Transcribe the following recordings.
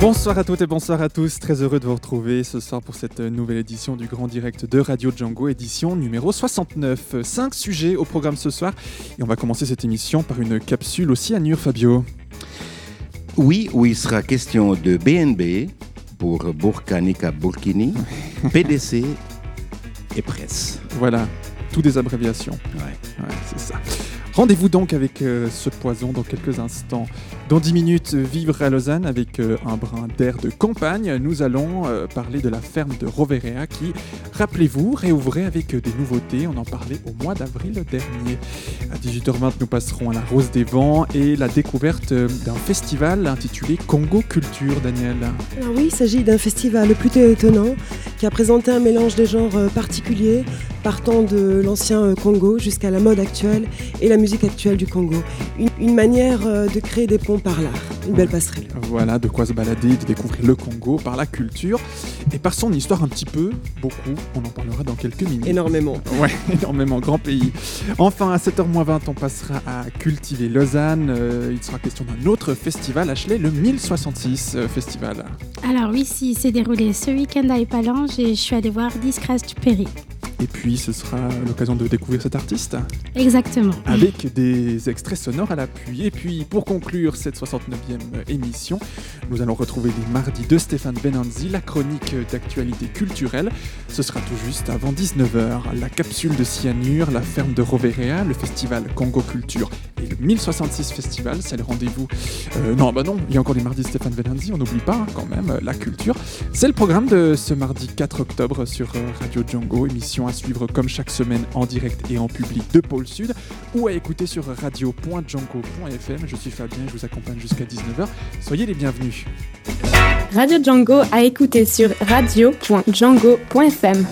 Bonsoir à toutes et bonsoir à tous, très heureux de vous retrouver ce soir pour cette nouvelle édition du Grand Direct de Radio Django, édition numéro 69. Cinq sujets au programme ce soir et on va commencer cette émission par une capsule aussi à Nur Fabio. Oui, où il sera question de BNB pour Burkanika Burkini, PDC et presse. Voilà, tout des abréviations. Ouais. Ouais, c'est ça. Rendez-vous donc avec euh, ce poison dans quelques instants. Dans 10 minutes, vivre à Lausanne avec euh, un brin d'air de campagne. Nous allons euh, parler de la ferme de Roverea qui, rappelez-vous, réouvrait avec euh, des nouveautés. On en parlait au mois d'avril dernier. À 18h20, nous passerons à la Rose des Vents et la découverte d'un festival intitulé Congo Culture, Daniel. Alors oui, il s'agit d'un festival plutôt étonnant qui a présenté un mélange des genres particuliers, partant de l'ancien Congo jusqu'à la mode actuelle et la musique actuelle du Congo. Une, une manière de créer des ponts par l'art, une belle passerelle. Voilà, de quoi se balader, de découvrir le Congo par la culture et par son histoire un petit peu, beaucoup. On en parlera dans quelques minutes. Énormément. Ouais, énormément, grand pays. Enfin, à 7h20, on passera à Cultiver Lausanne. Euh, il sera question d'un autre festival, Ashley, le 1066 euh, Festival. Alors oui, si s'est déroulé ce week-end à Épalange et je suis allée voir Discrash Perry. Et puis, ce sera l'occasion de découvrir cet artiste Exactement. avec des extraits sonores à l'appui. Et puis, pour conclure cette 69e émission, nous allons retrouver les mardis de Stéphane Benanzi, la chronique d'actualité culturelle. Ce sera tout juste avant 19h. La capsule de cyanure, la ferme de Roverea, le festival Congo Culture et le 1066 Festival, c'est le rendez-vous. Euh, non, bah non, il y a encore les mardis de Stéphane Benanzi, on n'oublie pas hein, quand même euh, la culture. C'est le programme de ce mardi 4 octobre sur euh, Radio Django, émission à suivre comme chaque semaine en direct et en public de Pôle Sud ou à écouter sur radio.django.fm. Je suis Fabien, je vous accompagne jusqu'à 19h. Soyez les bienvenus. Radio Django à écouter sur radio.django.fm.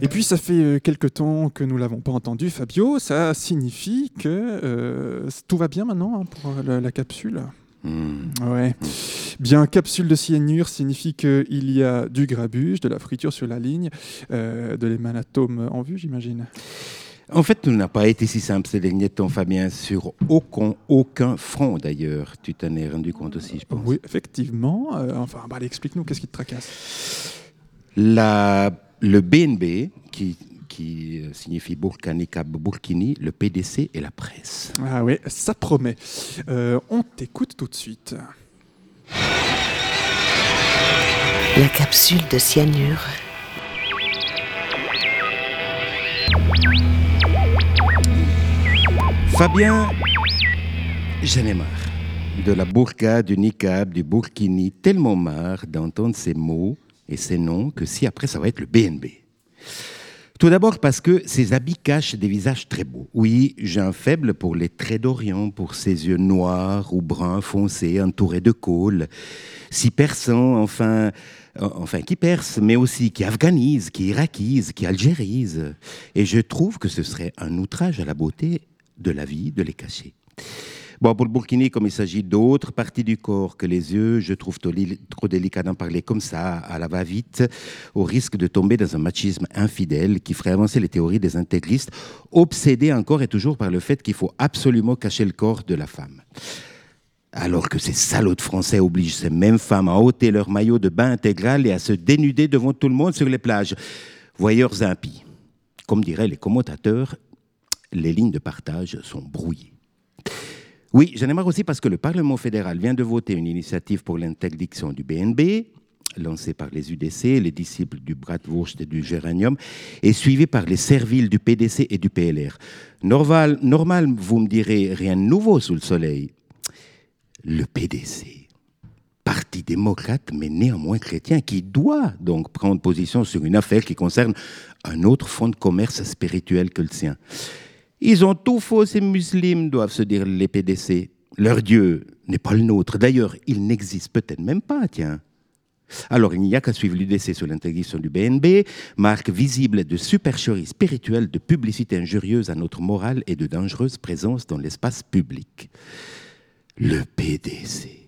Et puis ça fait euh, quelque temps que nous l'avons pas entendu, Fabio. Ça signifie que euh, tout va bien maintenant hein, pour la, la capsule? Hmm. Ouais. Bien, capsule de cyanure signifie qu'il y a du grabuge, de la friture sur la ligne, euh, de l'hémanatome en vue, j'imagine. En fait, tout n'a pas été si simple ces derniers temps, Fabien, sur aucun, aucun front d'ailleurs. Tu t'en es rendu compte aussi, je pense. Oui, effectivement. Euh, enfin, bah, allez, explique-nous, qu'est-ce qui te tracasse? La, le BNB, qui, qui euh, signifie Burkanika Burkini, le PDC et la presse. Ah oui, ça promet. Euh, on t'écoute tout de suite. La capsule de cyanure. Fabien, j'en ai marre. De la burqa, du niqab, du burkini, tellement marre d'entendre ces mots et ces noms que si après ça va être le BNB. Tout d'abord parce que ces habits cachent des visages très beaux. Oui, j'ai un faible pour les traits d'Orient, pour ces yeux noirs ou bruns foncés entourés de côle, si perçants, enfin, enfin qui percent, mais aussi qui afghanisent, qui irakisent, qui algérisent. Et je trouve que ce serait un outrage à la beauté de la vie de les cacher. Bon, pour le burkini, comme il s'agit d'autres parties du corps que les yeux, je trouve trop, li- trop délicat d'en parler comme ça, à la va-vite, au risque de tomber dans un machisme infidèle qui ferait avancer les théories des intégristes, obsédés encore et toujours par le fait qu'il faut absolument cacher le corps de la femme. Alors que ces salauds Français obligent ces mêmes femmes à ôter leur maillot de bain intégral et à se dénuder devant tout le monde sur les plages. Voyeurs impies. Comme diraient les commentateurs, les lignes de partage sont brouillées. Oui, j'en ai marre aussi parce que le Parlement fédéral vient de voter une initiative pour l'interdiction du BNB, lancée par les UDC, les disciples du Bratwurst et du Géranium, et suivie par les serviles du PDC et du PLR. Normal, normal, vous me direz, rien de nouveau sous le soleil. Le PDC, parti démocrate mais néanmoins chrétien, qui doit donc prendre position sur une affaire qui concerne un autre fonds de commerce spirituel que le sien. Ils ont tout faux, ces musulmans, doivent se dire les PDC. Leur Dieu n'est pas le nôtre. D'ailleurs, il n'existe peut-être même pas, tiens. Alors, il n'y a qu'à suivre l'UDC sur l'interdiction du BNB, marque visible de supercherie spirituelle, de publicité injurieuse à notre morale et de dangereuse présence dans l'espace public. Le PDC,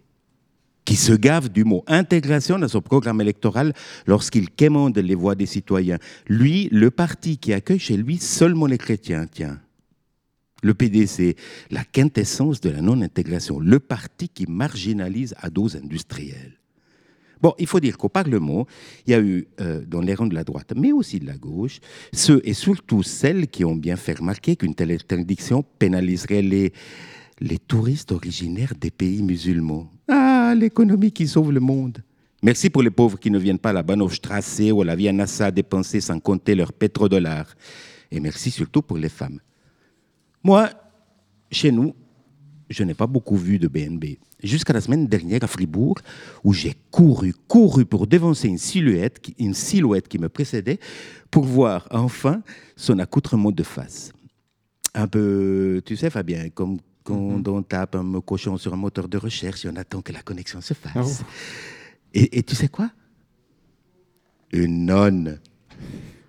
qui se gave du mot intégration dans son programme électoral lorsqu'il quémande les voix des citoyens. Lui, le parti qui accueille chez lui seulement les chrétiens, tiens. Le PDC, la quintessence de la non-intégration, le parti qui marginalise à dose industrielle. Bon, il faut dire qu'au Parlement, il y a eu, euh, dans les rangs de la droite, mais aussi de la gauche, ceux et surtout celles qui ont bien fait remarquer qu'une telle interdiction pénaliserait les, les touristes originaires des pays musulmans. Ah, l'économie qui sauve le monde. Merci pour les pauvres qui ne viennent pas à la Bahnhofstrasse ou à la Via Nassa dépenser sans compter leurs pétrodollars. Et merci surtout pour les femmes. Moi, chez nous, je n'ai pas beaucoup vu de BNB. Jusqu'à la semaine dernière à Fribourg, où j'ai couru, couru pour devancer une silhouette, qui, une silhouette qui me précédait, pour voir enfin son accoutrement de face. Un peu, tu sais, Fabien, comme quand on tape un cochon sur un moteur de recherche et on attend que la connexion se fasse. Et, et tu sais quoi? Une nonne.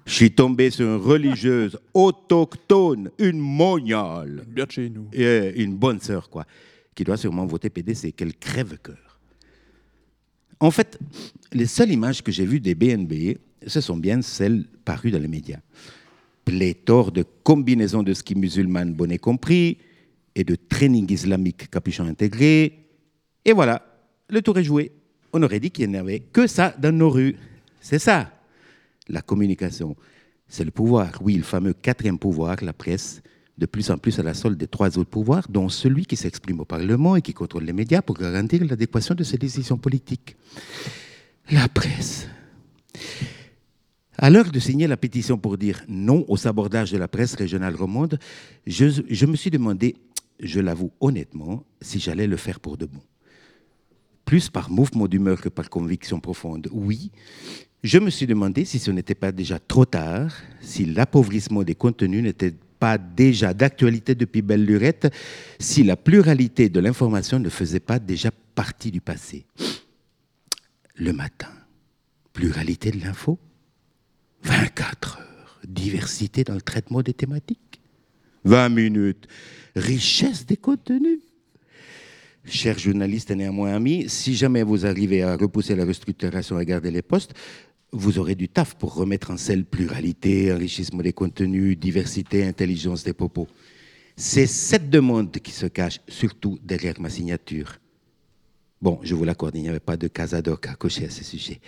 Je suis tombé sur une religieuse autochtone, une moniale. Bien de chez nous. Et une bonne sœur, quoi, qui doit sûrement voter PDC. Quel crève-cœur. En fait, les seules images que j'ai vues des BNB, ce sont bien celles parues dans les médias. Pléthore de combinaisons de ski musulmanes, bonnet compris, et de training islamique capuchon intégré. Et voilà, le tour est joué. On aurait dit qu'il n'y avait que ça dans nos rues. C'est ça, la communication. C'est le pouvoir, oui, le fameux quatrième pouvoir, la presse, de plus en plus à la solde des trois autres pouvoirs, dont celui qui s'exprime au Parlement et qui contrôle les médias pour garantir l'adéquation de ses décisions politiques. La presse. À l'heure de signer la pétition pour dire non au sabordage de la presse régionale romande, je, je me suis demandé, je l'avoue honnêtement, si j'allais le faire pour de bon. Plus par mouvement d'humeur que par conviction profonde, oui. Je me suis demandé si ce n'était pas déjà trop tard, si l'appauvrissement des contenus n'était pas déjà d'actualité depuis belle lurette, si la pluralité de l'information ne faisait pas déjà partie du passé. Le matin, pluralité de l'info, 24 heures, diversité dans le traitement des thématiques, 20 minutes, richesse des contenus. Chers journalistes et néanmoins amis, si jamais vous arrivez à repousser la restructuration et garder les postes, vous aurez du taf pour remettre en selle pluralité, enrichissement des contenus, diversité, intelligence des propos. C'est cette demande qui se cache surtout derrière ma signature. Bon, je vous l'accorde, il n'y avait pas de casadoc à cocher à ce sujet.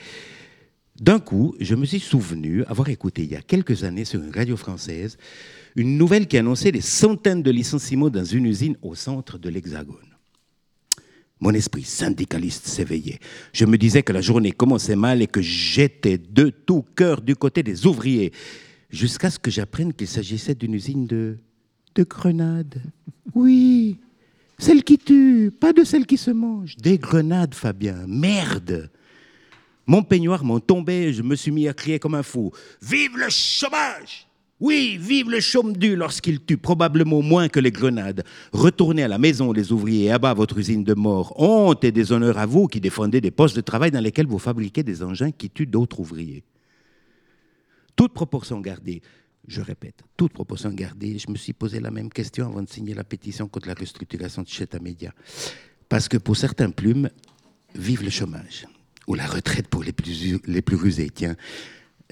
D'un coup, je me suis souvenu avoir écouté il y a quelques années sur une radio française une nouvelle qui annonçait des centaines de licenciements dans une usine au centre de l'Hexagone. Mon esprit syndicaliste s'éveillait. Je me disais que la journée commençait mal et que j'étais de tout cœur du côté des ouvriers, jusqu'à ce que j'apprenne qu'il s'agissait d'une usine de, de grenades. Oui, celle qui tue, pas de celle qui se mange. Des grenades, Fabien. Merde Mon peignoir m'en tombait, je me suis mis à crier comme un fou. Vive le chômage oui, vive le chaume du lorsqu'il tue probablement moins que les grenades. Retournez à la maison, les ouvriers, et abat votre usine de mort. Honte et déshonneur à vous qui défendez des postes de travail dans lesquels vous fabriquez des engins qui tuent d'autres ouvriers. Toute proportion gardée, je répète, toute proportion gardée, je me suis posé la même question avant de signer la pétition contre la restructuration de Cheta Media. Parce que pour certains plumes, vive le chômage, ou la retraite pour les plus, les plus rusés. Tiens,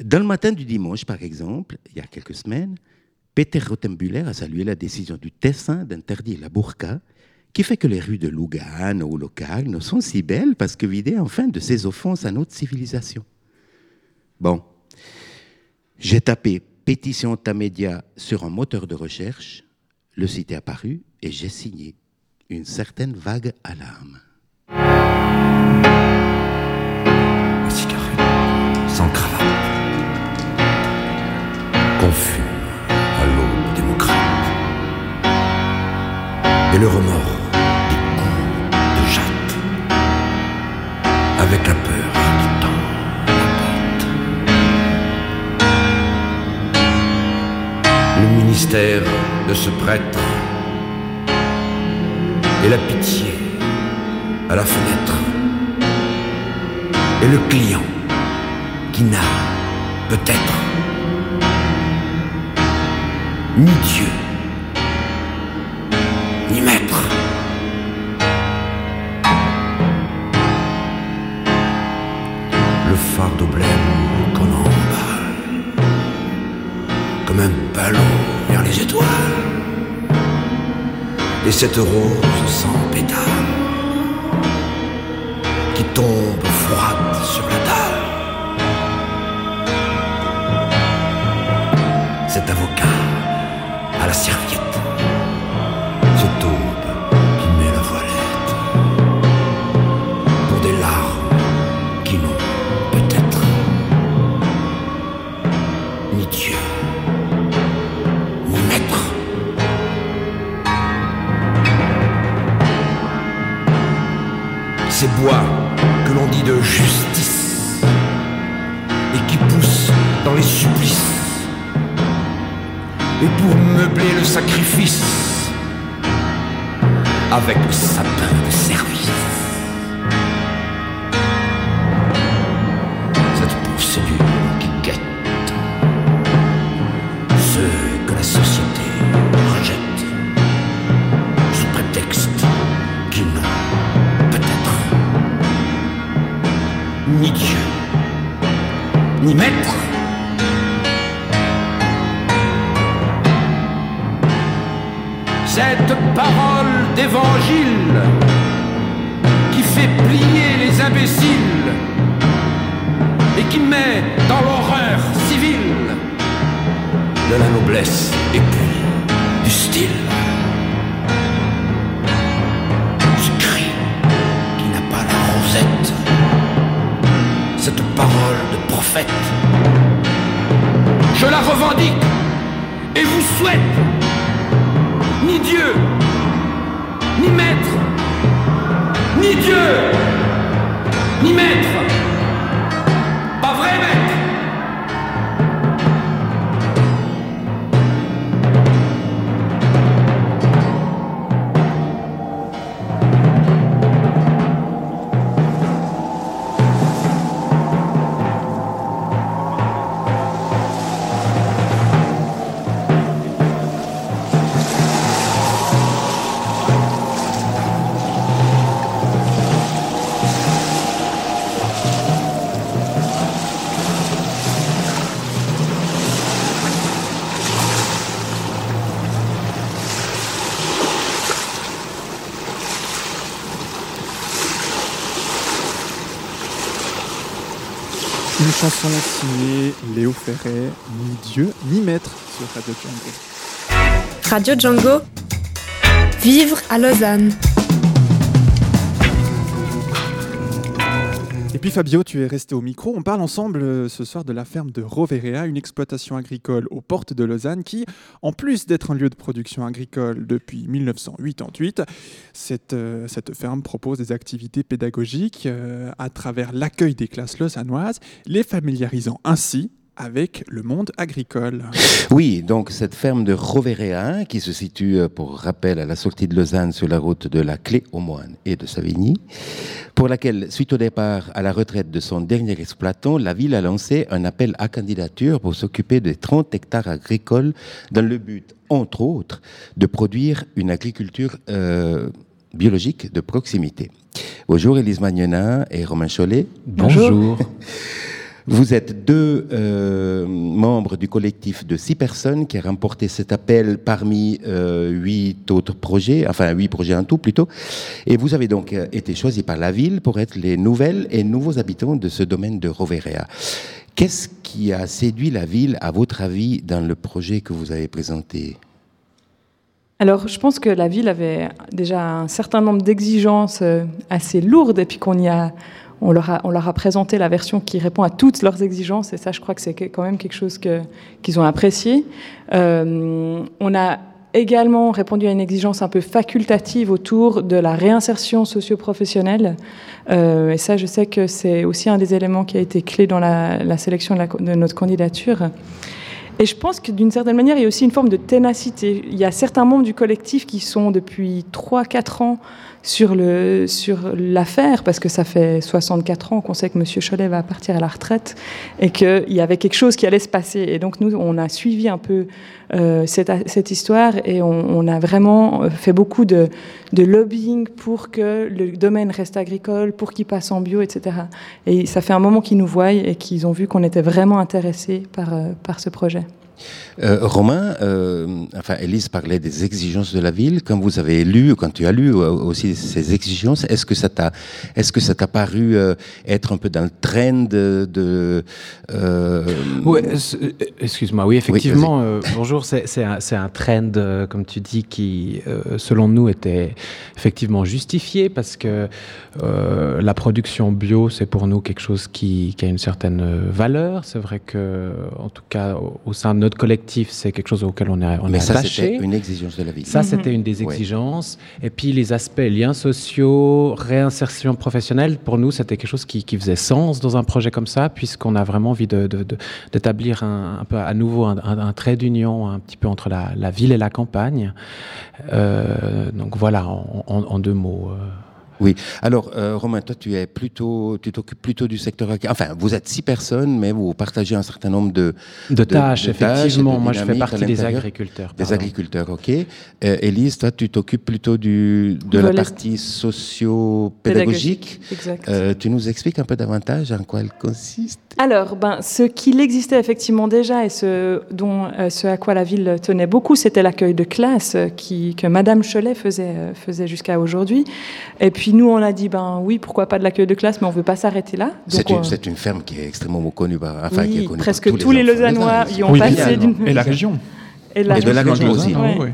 dans le matin du dimanche, par exemple, il y a quelques semaines, Peter Rottenbuller a salué la décision du Tessin d'interdire la burqa, qui fait que les rues de Lugano ou Locarno sont si belles parce que vidées enfin de ces offenses à notre civilisation. Bon, j'ai tapé pétition Tamedia sur un moteur de recherche, le site est apparu et j'ai signé une certaine vague alarme. Confus à l'aube démocrate. Et le remords des coups de jatte. Avec la peur qui tend la porte. Le ministère de ce prêtre. Et la pitié à la fenêtre. et le client qui n'a peut-être ni Dieu, ni maître. Le fardeau blême qu'on emballe, comme un ballon vers les étoiles, et cette rose sans pétales ni maître. Cette parole d'évangile qui fait plier les imbéciles et qui met dans l'horreur civile de la noblesse et puis du style. Ce cri qui n'a pas la rosette, cette parole de je la revendique et vous souhaite ni Dieu, ni maître, ni Dieu, ni maître. Chanson signée Léo Ferret, ni Dieu, ni maître sur Radio Django. Radio Django. Vivre à Lausanne. Et puis Fabio, tu es resté au micro. On parle ensemble euh, ce soir de la ferme de Roverea, une exploitation agricole aux portes de Lausanne qui, en plus d'être un lieu de production agricole depuis 1988, cette, euh, cette ferme propose des activités pédagogiques euh, à travers l'accueil des classes lausannoises, les familiarisant ainsi avec le monde agricole. Oui, donc cette ferme de Roverea, qui se situe, euh, pour rappel, à la sortie de Lausanne sur la route de la Clé aux Moines et de Savigny, pour laquelle, suite au départ à la retraite de son dernier exploitant, la ville a lancé un appel à candidature pour s'occuper des 30 hectares agricoles dans le but, entre autres, de produire une agriculture euh, biologique de proximité. Bonjour Élise Magnenin et Romain Chollet. Bonjour. Vous êtes deux euh, membres du collectif de six personnes qui a remporté cet appel parmi euh, huit autres projets, enfin huit projets en tout plutôt. Et vous avez donc euh, été choisis par la ville pour être les nouvelles et nouveaux habitants de ce domaine de Roverea. Qu'est-ce qui a séduit la ville, à votre avis, dans le projet que vous avez présenté? Alors, je pense que la ville avait déjà un certain nombre d'exigences assez lourdes et puis qu'on y a, on leur, a, présenté la version qui répond à toutes leurs exigences et ça, je crois que c'est quand même quelque chose qu'ils ont apprécié. Euh, on a également répondu à une exigence un peu facultative autour de la réinsertion socio-professionnelle. Euh, et ça, je sais que c'est aussi un des éléments qui a été clé dans la, sélection de notre candidature. Et je pense que d'une certaine manière, il y a aussi une forme de ténacité. Il y a certains membres du collectif qui sont depuis 3-4 ans sur le sur l'affaire parce que ça fait 64 ans qu'on sait que Monsieur Cholet va partir à la retraite et qu'il y avait quelque chose qui allait se passer et donc nous on a suivi un peu euh, cette, cette, histoire et on, a vraiment euh, fait beaucoup de, de, lobbying pour que le domaine reste agricole, pour qu'il passe en bio, etc. Et ça fait un moment qu'ils nous voient et qu'ils ont vu qu'on était vraiment intéressés par, euh, par ce projet. Euh, Romain, euh, enfin, Elise parlait des exigences de la ville. Quand vous avez lu, quand tu as lu euh, aussi ces exigences, est-ce que ça t'a, est-ce que ça t'a paru euh, être un peu dans le trend de, excuse-moi. Oui, effectivement. bonjour, c'est, un, trend, comme tu dis, qui, selon nous, était effectivement justifié parce que la production bio, c'est pour nous quelque chose qui, qui a une certaine valeur. C'est vrai que, en tout cas, au, au sein de notre collectif, c'est quelque chose auquel on est, on Mais est ça, attaché. c'était une exigence de la ville. Ça, c'était une des exigences. Ouais. Et puis les aspects liens sociaux, réinsertion professionnelle, pour nous, c'était quelque chose qui, qui, faisait sens dans un projet comme ça, puisqu'on a vraiment envie d'établir un, un, peu à nouveau un, un, un trait d'union un petit peu entre la, la, ville et la campagne. Euh, donc voilà, en, en, en deux mots. Euh. Oui. Alors, euh, Romain, toi, tu es plutôt, tu t'occupes plutôt du secteur. Enfin, vous êtes six personnes, mais vous partagez un certain nombre de de, de tâches. De effectivement, tâches, de moi, je fais partie des agriculteurs. Pardon. Des agriculteurs, ok. Euh, Élise, toi, tu t'occupes plutôt du de la partie socio-pédagogique. Exact. Euh, tu nous expliques un peu davantage en quoi elle consiste? Alors, ben, ce qu'il existait effectivement déjà et ce, dont, euh, ce à quoi la ville tenait beaucoup, c'était l'accueil de classe qui, que Madame Cholet faisait, faisait jusqu'à aujourd'hui. Et puis nous, on a dit, ben oui, pourquoi pas de l'accueil de classe, mais on veut pas s'arrêter là. C'est une, une, ferme qui est extrêmement connue, par, enfin, oui, qui est connue presque par tous, tous les, les Lausannois y ont oui, passé d'une. Et la région. Et, la et de la région aussi. Ouais. Ouais.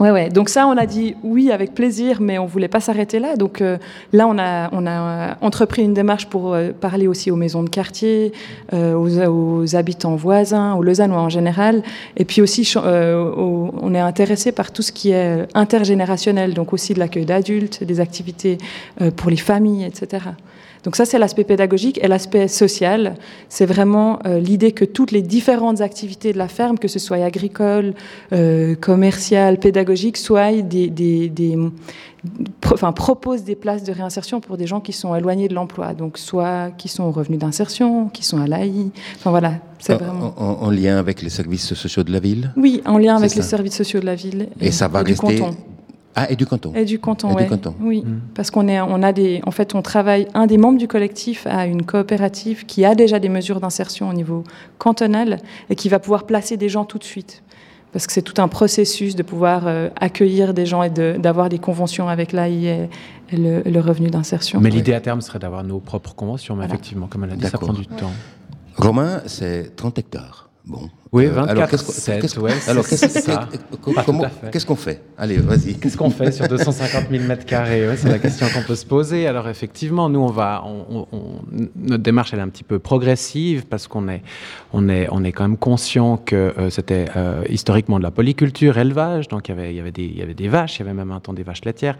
Ouais, ouais. Donc ça, on a dit oui avec plaisir, mais on voulait pas s'arrêter là. Donc euh, là, on a, on a entrepris une démarche pour euh, parler aussi aux maisons de quartier, euh, aux, habitants voisins, aux Lausannois en général. Et puis aussi, on est intéressé par tout ce qui est intergénérationnel, donc aussi de l'accueil d'adultes, des activités pour les familles, etc. Donc ça, c'est l'aspect pédagogique. Et l'aspect social, c'est vraiment euh, l'idée que toutes les différentes activités de la ferme, que ce soit agricole, euh, commerciale, pédagogique, soient des, des, des pro, enfin, proposent des places de réinsertion pour des gens qui sont éloignés de l'emploi. Donc soit qui sont au revenu d'insertion, qui sont à l'AI. Enfin voilà, c'est vraiment... En, en, lien avec les services sociaux de la ville? Oui, en lien avec les services sociaux de la ville. Et, et ça va rester... Ah, et du canton. Et du canton, et ouais. du canton. Oui, Mm. mmh. parce qu'on est, on a des, en fait, on travaille. Un des membres du collectif a une coopérative qui a déjà des mesures d'insertion au niveau cantonal et qui va pouvoir placer des gens tout de suite. Parce que c'est tout un processus de pouvoir euh, accueillir des gens et d'avoir des conventions avec l'AI et, et, le, le, revenu d'insertion. Mais l'idée à terme serait d'avoir nos propres conventions, mais voilà. effectivement, comme elle a dit, ça prend du temps. Romain, c'est 30 hectares. Bon. Oui, 24, euh, alors, qu'est-ce, 7, qu'est-ce, ouais, alors, qu'est-ce, qu'on fait? Allez, vas-y. Qu'est-ce qu'on fait sur 250 000 mètres carrés? Ouais, C'est la question qu'on peut se poser. Alors, effectivement, nous, on va, on, on, notre démarche, elle est un petit peu progressive parce qu'on est, on est, on est quand même conscient que euh, c'était euh, historiquement de la polyculture, élevage. Donc, il y avait, il y avait des, il y avait des vaches, il y avait même un temps des vaches laitières,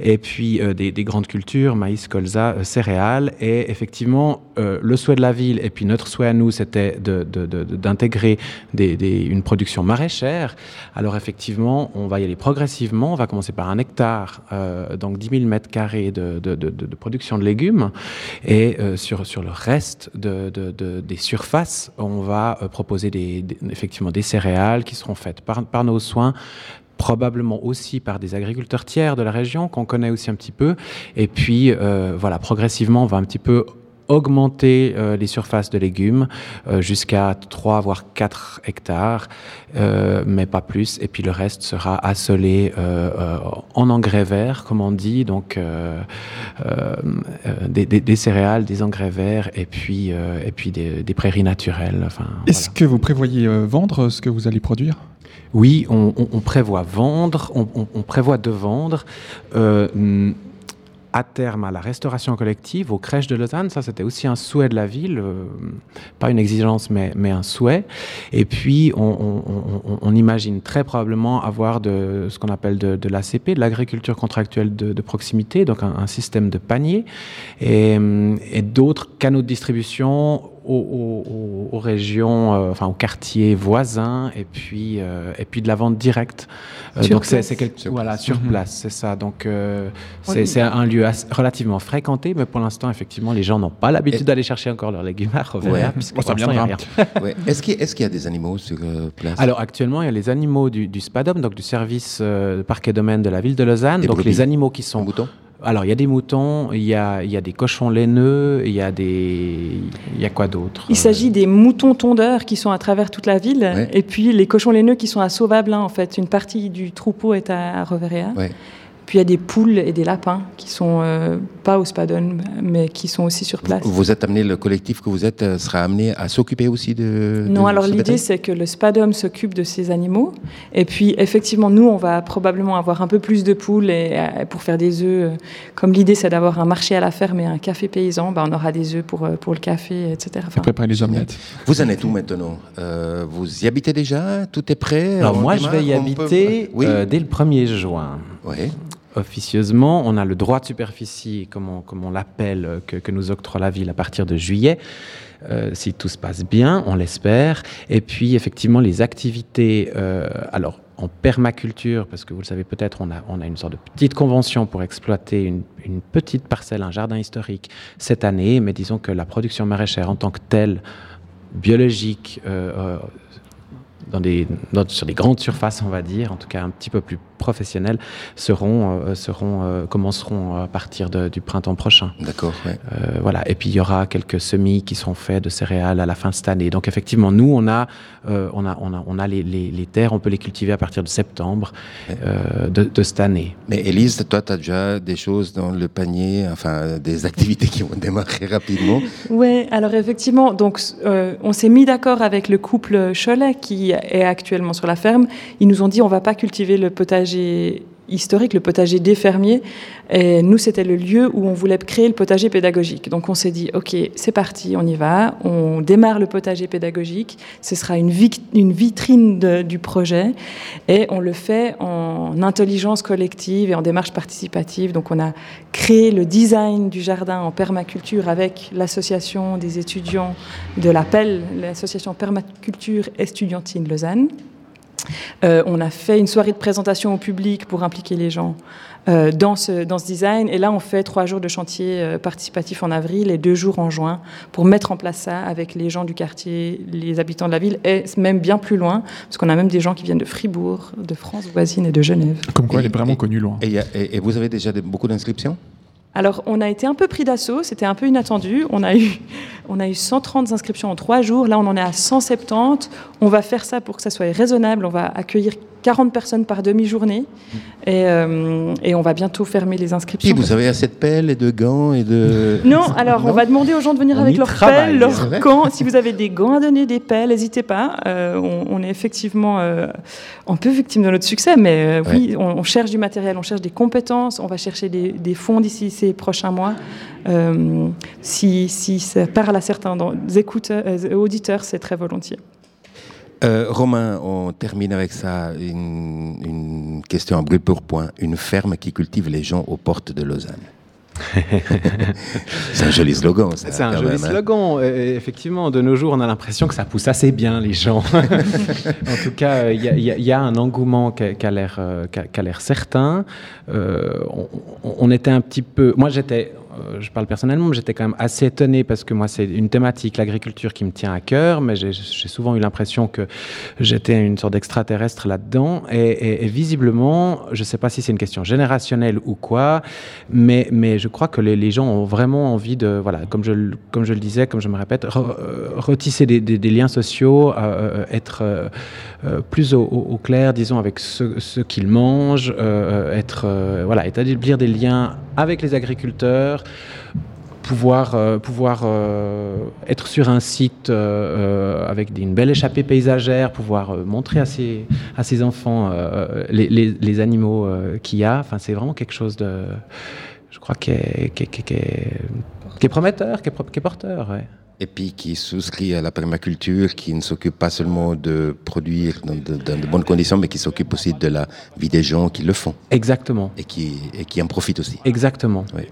et puis euh, des, des, grandes cultures, maïs, colza, céréales. Et effectivement, le souhait de la ville et puis notre souhait à nous, c'était de, de, de, d'intégrer une production maraîchère. Alors effectivement, on va y aller progressivement. On va commencer par un hectare, euh, donc 10 000 mètres carrés de, production de légumes. Et euh, sur, sur le reste de, des surfaces, on va euh, proposer des, effectivement des céréales qui seront faites par, nos soins probablement aussi par des agriculteurs tiers de la région qu'on connaît aussi un petit peu. Et puis, voilà, progressivement, on va un petit peu augmenter euh, les surfaces de légumes euh, jusqu'à 3 voire 4 hectares, euh, mais pas plus. Et puis le reste sera assolé en engrais verts, comme on dit, donc des, des, des, céréales, des engrais verts et puis, et puis des, des, prairies naturelles. Enfin, Est-ce voilà. que vous prévoyez vendre ce que vous allez produire? Oui, on, on, on, prévoit vendre, on, on, prévoit de vendre. À terme à la restauration collective, aux crèches de Lausanne. Ça, c'était aussi un souhait de la ville, euh, pas une exigence, mais, mais, un souhait. Et puis, on, on, on, imagine très probablement avoir de ce qu'on appelle de, de l'ACP, de l'agriculture contractuelle de, de, proximité, donc un, un, système de panier, et, et d'autres canaux de distribution aux, régions, euh, enfin aux quartiers voisins, et puis, euh, et puis de la vente directe. donc c'est quelque voilà sur mhm. place, c'est ça. Donc c'est un lieu relativement fréquenté, mais pour l'instant effectivement les gens n'ont pas l'habitude d'aller chercher encore leurs légumes à Roveria, puisque il rien. Est-ce qu'il est y a des animaux sur place? Alors actuellement il y a les animaux du, du SPADOM, donc du service parc et domaine de la ville de Lausanne, donc les animaux qui sont alors, il y a des moutons, il y a, des cochons laineux, il y a des. Il y a quoi d'autre Il s'agit des moutons tondeurs qui sont à travers toute la ville, et puis les cochons laineux qui sont à Sauvablin, en fait. Une partie du troupeau est à Reverea. Puis il y a des poules et des lapins qui sont euh, pas au Spadon, mais qui sont aussi sur place. Vous, êtes amené, le collectif que vous êtes euh, sera amené à s'occuper aussi de. Non, alors l'idée c'est que le Spadom s'occupe de ces animaux. Et puis effectivement, nous, on va probablement avoir un peu plus de poules et, euh, pour faire des œufs. Comme l'idée c'est d'avoir un marché à la ferme et un café paysan, ben, on aura des œufs pour, pour le café, etc. Enfin, préparer les omelettes. Vous en êtes où maintenant? Vous y habitez déjà? Tout est prêt? Alors moi, je vais y habiter dès le 1er juin. Oui officieusement. On a le droit de superficie, comme on, l'appelle, euh, que, nous octroie la ville à partir de juillet. Euh, si tout se passe bien, on l'espère. Et puis, effectivement, les activités, euh, alors en permaculture, parce que vous le savez peut-être, on a, une sorte de petite convention pour exploiter une, petite parcelle, un jardin historique cette année, mais disons que la production maraîchère en tant que telle, biologique, des, sur des grandes surfaces, on va dire, en tout cas un petit peu plus professionnels seront, euh, seront, euh, commenceront à partir du printemps prochain. D'accord. Ouais. Euh, voilà. Et puis il y aura quelques semis qui seront faits de céréales à la fin de cette année. Donc effectivement, nous on a, on a, on a, on a les, les, terres, on peut les cultiver à partir de septembre de, de, cette année. Mais Elise, toi, tu as déjà des choses dans le panier, enfin des activités qui vont démarrer rapidement. Oui. Alors effectivement, donc on s'est mis d'accord avec le couple Cholet qui est actuellement sur la ferme. Ils nous ont dit on va pas cultiver le potager historique, le potager des fermiers. Et nous, c'était le lieu où on voulait créer le potager pédagogique. Donc on s'est dit, OK, c'est parti, on y va. On démarre le potager pédagogique. Ce sera une, vitrine du projet. Et on le fait en intelligence collective et en démarche participative. Donc on a créé le design du jardin en permaculture avec l'association des étudiants de l'APEL, l'association permaculture estudiantine Lausanne. Euh, on a fait une soirée de présentation au public pour impliquer les gens euh, dans, ce, dans ce design. Et là, on fait trois jours de chantier euh, participatif en avril et deux jours en juin pour mettre en place ça avec les gens du quartier, les habitants de la ville et même bien plus loin, parce qu'on a même des gens qui viennent de Fribourg, de France voisine et de Genève. Comme quoi, elle est vraiment connue loin. Et, vous avez déjà beaucoup d'inscriptions? Alors, on a été un peu pris d'assaut, c'était un peu inattendu. On a, eu, on a eu 130 inscriptions en trois jours. Là, on en est à 170. On va faire ça pour que ça soit raisonnable. On va accueillir 40 personnes par demi-journée. Et, euh, et, on va bientôt fermer les inscriptions. Et vous avez assez de pelles et de gants et de... Non, alors on va demander aux gens de venir avec leurs pelles, leurs gants. Si vous avez des gants à donner, des pelles, n'hésitez pas. Euh, on, est effectivement euh, un peu victime de notre succès, mais oui, on, cherche du matériel, on cherche des compétences, on va chercher des, des fonds d'ici ces prochains mois. si, si ça parle à certains écouteurs, auditeurs, c'est très volontiers. Euh, Romain, on termine avec ça. Une, question à brûle pour point. Une ferme qui cultive les gens aux portes de Lausanne. c'est un joli slogan. C'est un joli hein. slogan. effectivement, de nos jours, on a l'impression que ça pousse assez bien les gens. en tout cas, il y, a un engouement qui a, euh, l'air certain. Euh, on, était un petit peu. Moi, j'étais euh, je parle personnellement, mais j'étais quand même assez étonné parce que moi, c'est une thématique, l'agriculture, qui me tient à cœur, mais j'ai souvent eu l'impression que j'étais une sorte d'extraterrestre là-dedans. Et, visiblement, je ne sais pas si c'est une question générationnelle ou quoi, mais, mais je crois que les, gens ont vraiment envie de, voilà, comme je, comme je le disais, comme je me répète, euh, retisser des, liens sociaux, euh, être plus au, clair, disons, avec ce, ce qu'ils mangent, être, voilà, établir des liens avec les agriculteurs pouvoir, euh, pouvoir euh, être sur un site euh, avec une belle échappée paysagère, pouvoir montrer à ses, à ses enfants les, les, animaux qu'il y a. Enfin, c'est vraiment quelque chose de, je crois, qui est, qui est, prometteur, qui est, porteur. Et puis qui souscrit à la permaculture, qui ne s'occupe pas seulement de produire dans de, bonnes conditions, mais qui s'occupe aussi de la vie des gens qui le font. Exactement. Et qui, et qui en profitent aussi. Exactement. Oui.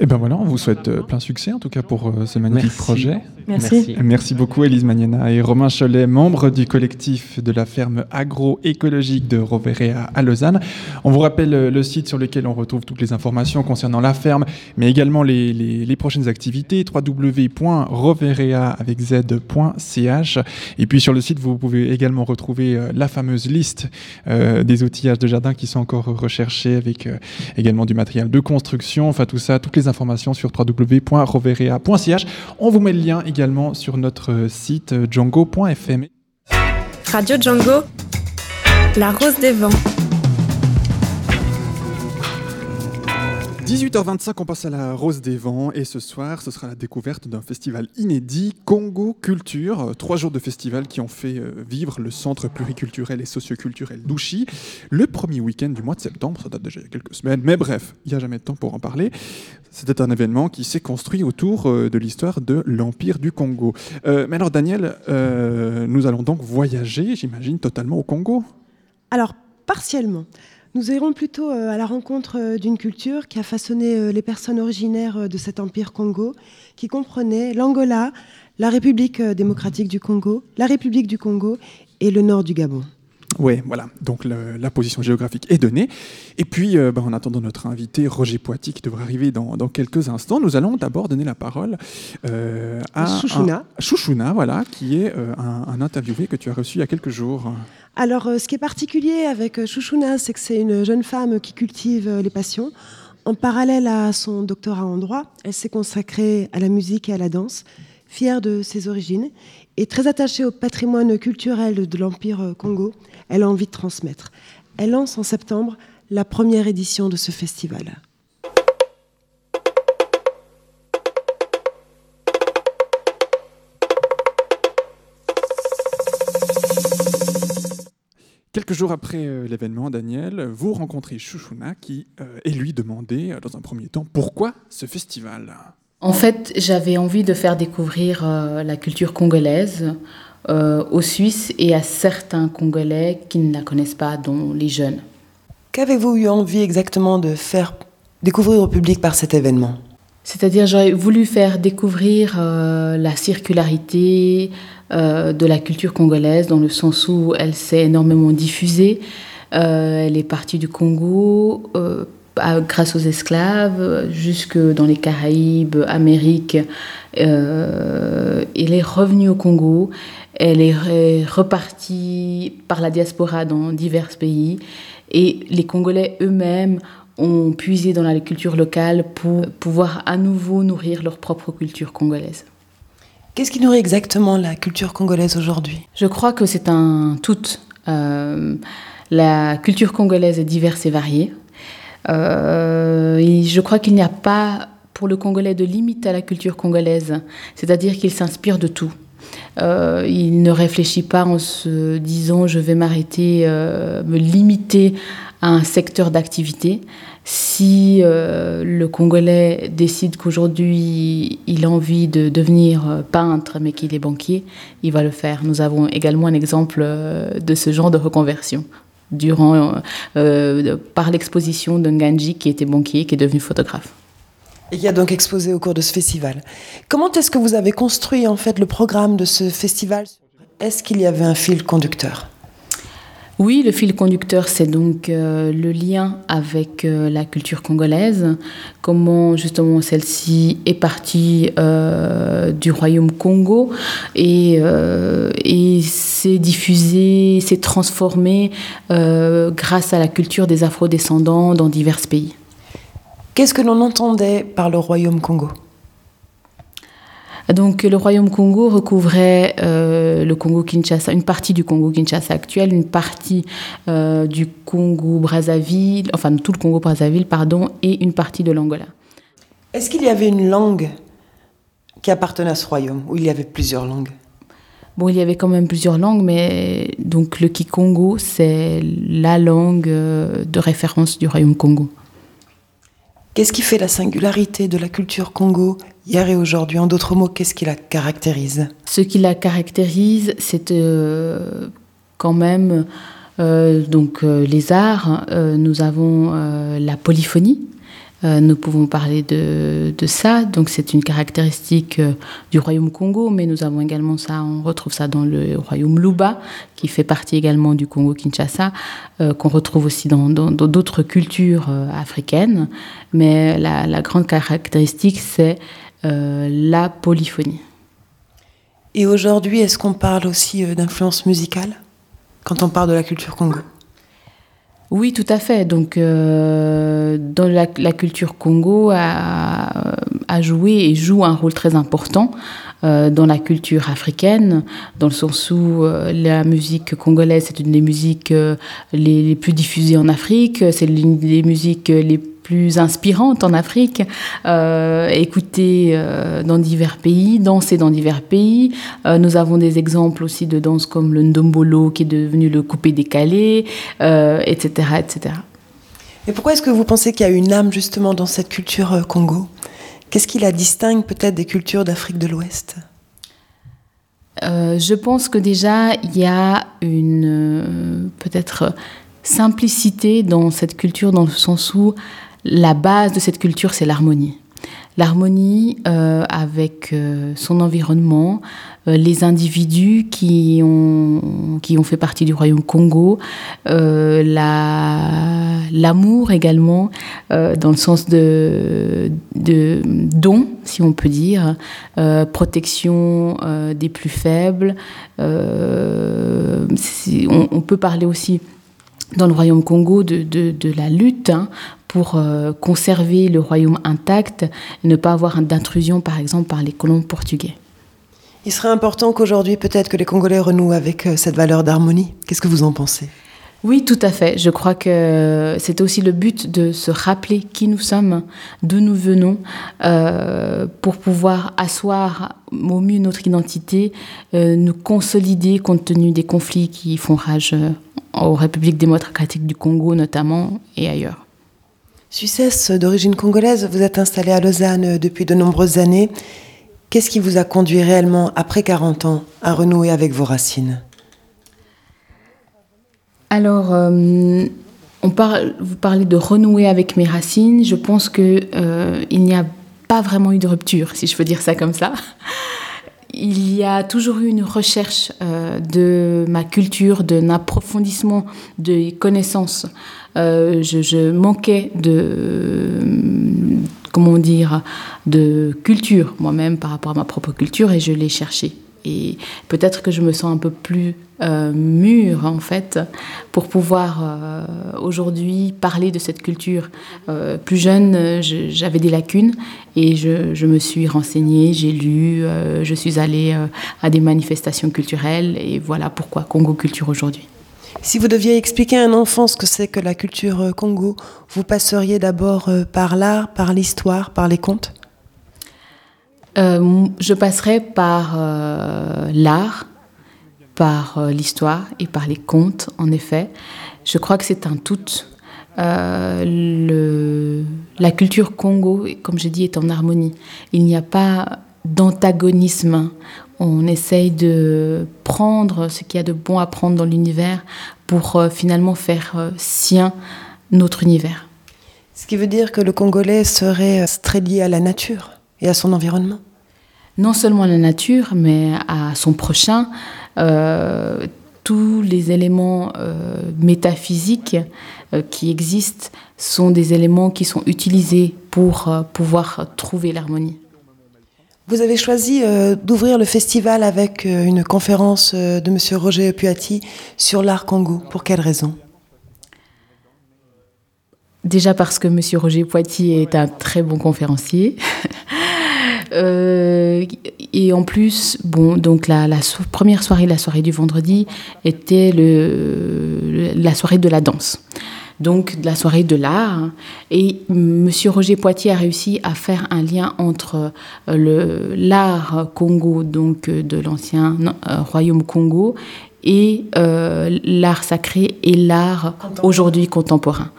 Et ben voilà, on vous souhaite euh, plein succès en tout cas pour euh, ce magnifique Merci. projet. Merci. Merci beaucoup Elise Magnana et Romain Cholet, membres du collectif de la ferme agroécologique de Roverea à Lausanne. On vous rappelle euh, le site sur lequel on retrouve toutes les informations concernant la ferme, mais également les, les- les prochaines activités, www.roverea avec z.ch. Et puis sur le site, vous pouvez également retrouver la fameuse liste euh, des outillages de jardin qui sont encore recherchés avec euh, également du matériel de construction, enfin tout ça, toutes les informations sur www.roverea.ch. On vous met le lien également sur notre site euh, django.fm. Radio Django, la rose des vents. 18h25, on passe à la Rose des Vents et ce soir, ce sera la découverte d'un festival inédit, Congo Culture. Euh, Trois jours de festival qui ont fait euh, vivre le centre pluriculturel et socioculturel d'Ouchy. Le premier week-end du mois de septembre, ça date déjà il y a quelques semaines, mais bref, il n'y a jamais de temps pour en parler. C'était un événement qui s'est construit autour euh, de l'histoire de l'Empire du Congo. Mais alors Daniel, nous allons donc voyager, j'imagine, totalement au Congo. Alors, partiellement. Nous irons plutôt euh, à la rencontre euh, d'une culture qui a façonné euh, les personnes originaires de cet empire Congo, qui comprenait l'Angola, la République démocratique du Congo, la République du Congo et le nord du Gabon. Oui, voilà. Donc le- la position géographique est donnée. Et puis, euh, bah, en attendant notre invité Roger Poiti qui devrait arriver dans, dans quelques instants, nous allons d'abord donner la parole euh, à Chouchouna. un- Chouchouna, voilà, qui est euh, un, un interviewé que tu as reçu il y a quelques jours. Alors, euh, ce qui est particulier avec euh, Chouchouna, c'est que c'est une jeune femme qui cultive euh, les passions. En parallèle à son doctorat en droit, elle s'est consacrée à la musique et à la danse, fière de ses origines et très attachée au patrimoine culturel de l'Empire euh, Congo. Elle a envie de transmettre. Elle lance en septembre la première édition de ce festival. Quelques jours après euh, l'événement, Daniel, vous rencontrez Chouchouna qui euh, est lui demandé, euh, dans un premier temps, pourquoi ce festival? En fait, j'avais envie de faire découvrir euh, la culture congolaise euh, aux Suisses et à certains Congolais qui ne la connaissent pas, dont les jeunes. Qu'avez-vous eu envie exactement de faire découvrir au public par cet événement? C'est-à-dire, j'aurais voulu faire découvrir euh, la circularité euh, de la culture congolaise, dans le sens où elle s'est énormément diffusée. Euh, elle est partie du Congo euh, grâce aux esclaves, jusque dans les Caraïbes, Amérique. Elle est revenue au Congo. Elle est re- repartie par la diaspora dans divers pays. Et les Congolais eux-mêmes ont puisé dans la culture locale pour pouvoir à nouveau nourrir leur propre culture congolaise. Qu'est-ce qui nourrit exactement la culture congolaise aujourd'hui? Je crois que c'est un tout. Euh, la culture congolaise est diverse et variée. Euh, et je crois qu'il n'y a pas pour le Congolais de limite à la culture congolaise, c'est-à-dire qu'il s'inspire de tout. Euh, il ne réfléchit pas en se disant je vais m'arrêter, me limiter un secteur d'activité. Si euh, le Congolais décide qu'aujourd'hui il a envie de devenir euh, peintre mais qu'il est banquier, il va le faire. Nous avons également un exemple euh, de ce genre de reconversion durant, par l'exposition de Nganji qui était banquier, qui est devenu photographe. et qui a donc exposé au cours de ce festival. Comment est-ce que vous avez construit en fait le programme de ce festival? Est-ce qu'il y avait un fil conducteur? Oui, le fil conducteur, c'est donc euh, le lien avec euh, la culture congolaise, comment justement celle-ci est partie euh, du royaume Congo et, et s'est diffusée, s'est transformée grâce à la culture des afro-descendants dans divers pays. Qu'est-ce que l'on entendait par le royaume Congo? Donc le royaume Congo recouvrait euh, le Congo Kinshasa, une partie du Congo Kinshasa actuel, une partie euh, du Congo Brazzaville, enfin tout le Congo Brazzaville, pardon, et une partie de l'Angola. Est-ce qu'il y avait une langue qui appartenait à ce royaume ou il y avait plusieurs langues? Bon, il y avait quand même plusieurs langues, mais donc le Kikongo, c'est la langue euh, de référence du royaume Congo. Qu'est-ce qui fait la singularité de la culture Congo hier et aujourd'hui En d'autres mots, qu'est-ce qui la caractérise? Ce qui la caractérise, c'est euh, quand même euh, donc euh, les arts. Nous avons la polyphonie. nous pouvons parler de, de ça. Donc c'est une caractéristique du royaume Congo, mais nous avons également ça, on retrouve ça dans le royaume Luba, qui fait partie également du Congo-Kinshasa, qu'on retrouve aussi dans d'autres cultures africaines. Mais la grande caractéristique, c'est la polyphonie. Et aujourd'hui, est-ce qu'on parle aussi euh, d'influence musicale quand on parle de la culture Congo? Oui, tout à fait. Donc, euh, dans la, culture Congo a, joué et joue un rôle très important euh, dans la culture africaine, dans le sens où la musique congolaise c'est une des musiques les, les, plus diffusées en Afrique, c'est l'une des musiques les plus inspirantes en Afrique, euh, écoutées euh, dans divers pays, dansées dans divers pays. Euh, nous avons des exemples aussi de danse comme le ndombolo qui est devenu le coupé décalé, etc., etc. Et pourquoi est-ce que vous pensez qu'il y a une âme justement dans cette culture Congo? Qu'est-ce qui la distingue peut-être des cultures d'Afrique de l'Ouest? Je pense que déjà, il y a une peut-être simplicité dans cette culture, dans le sens où la base de cette culture, c'est l'harmonie. L'harmonie euh, avec euh, son environnement, euh, les individus qui ont, qui ont fait partie du royaume Congo, l'amour également, dans le sens de, de don, si on peut dire, protection des plus faibles. On, on, peut parler aussi dans le royaume Congo de, de, la lutte hein, pour euh, conserver le royaume intact ne pas avoir d'intrusion, par exemple, par les colons portugais. Il serait important qu'aujourd'hui, peut-être que les Congolais renouent avec euh, cette valeur d'harmonie. Qu'est-ce que vous en pensez? Oui, tout à fait. Je crois que c'est aussi le but de se rappeler qui nous sommes, d'où nous venons, euh, pour pouvoir asseoir au mieux notre identité, nous consolider compte tenu des conflits qui font rage aux républiques démocratiques du Congo notamment et ailleurs. Suissesse d'origine congolaise, vous êtes installé à Lausanne depuis de nombreuses années. Qu'est-ce qui vous a conduit réellement, après 40 ans, à renouer avec vos racines? Alors, euh, on parle, vous parlez de renouer avec mes racines. Je pense qu'il euh, n'y a pas vraiment eu de rupture, si je peux dire ça comme ça. Il y a toujours eu une recherche euh, de ma culture, d'un approfondissement de connaissances je, manquais de, comment dire, de culture moi-même par rapport à ma propre culture et je l'ai cherché. Et peut-être que je me sens un peu plus euh, mûre en fait pour pouvoir euh, aujourd'hui parler de cette culture. plus jeune, j'avais des lacunes et je, me suis renseignée, j'ai lu, je suis allée à des manifestations culturelles et voilà pourquoi Congo Culture aujourd'hui. Si vous deviez expliquer à un enfant ce que c'est que la culture euh, Congo, vous passeriez d'abord euh, par l'art, par l'histoire, par les contes? Euh, Je passerais par l'art, par l'histoire et par les contes, en effet. Je crois que c'est un tout. La culture Congo, comme j'ai dit, est en harmonie. Il n'y a pas d'antagonisme on essaye de prendre ce qu'il y a de bon à prendre dans l'univers pour euh, finalement faire euh, sien notre univers. Ce qui veut dire que le Congolais serait euh, très lié à la nature et à son environnement Non seulement à la nature, mais à son prochain. tous les éléments métaphysiques qui existent sont des éléments qui sont utilisés pour pouvoir trouver l'harmonie. Vous avez choisi euh, d'ouvrir le festival avec euh, une conférence euh, de M. Roger Puati sur l'art Congo. Pour quelle raison? Déjà parce que M. Roger Puati est un très bon conférencier. et en plus, bon, donc la, première soirée, la soirée du vendredi, était le, la soirée de la danse donc la soirée de l'art. Et Monsieur Roger Poitier a réussi à faire un lien entre euh, l'art Congo, donc euh, de l'ancien euh, royaume Congo, et euh, l'art sacré et l'art aujourd'hui contemporain.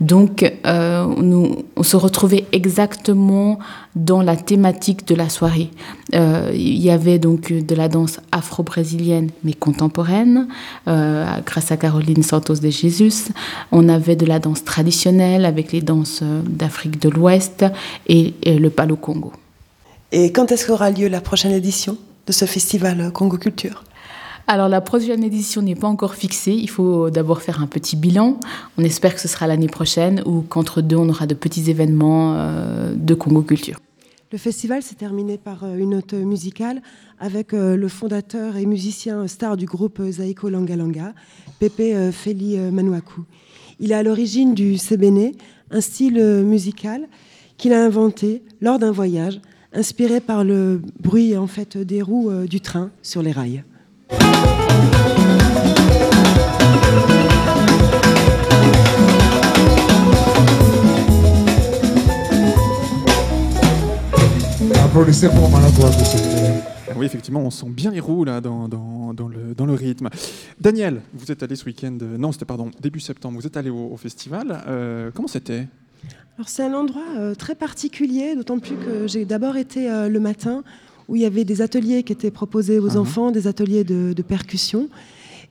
Donc, euh, nous, on se retrouvait exactement dans la thématique de la soirée. Euh, il y avait donc de la danse afro-brésilienne, mais contemporaine, grâce à Caroline Santos de Jesus. On avait de la danse traditionnelle avec les danses d'Afrique de l'Ouest et, et le Palo Congo. Et quand est-ce qu'aura lieu la prochaine édition de ce festival Congo Culture? Alors la prochaine édition n'est pas encore fixée, il faut d'abord faire un petit bilan. On espère que ce sera l'année prochaine ou qu'entre deux on aura de petits événements euh, de Congo Culture. Le festival s'est terminé par euh, une note musicale avec euh, le fondateur et musicien star du groupe Zaiko Langalanga, Pepe Feli Manuaku. Il est à l'origine du sebene, un style musical qu'il a inventé lors d'un voyage inspiré par le bruit en fait des roues du train sur les rails. Oui, effectivement, on sent bien les roues là dans, dans, dans, le, dans le, rythme. Daniel, vous êtes allé ce week-end, euh, non, c'était pardon, début septembre, vous êtes allé au, festival. Euh, comment c'était? Alors, c'est un endroit euh, très particulier, d'autant plus que j'ai d'abord été le matin où il y avait des ateliers qui étaient proposés aux ah enfants, des ateliers de, percussion.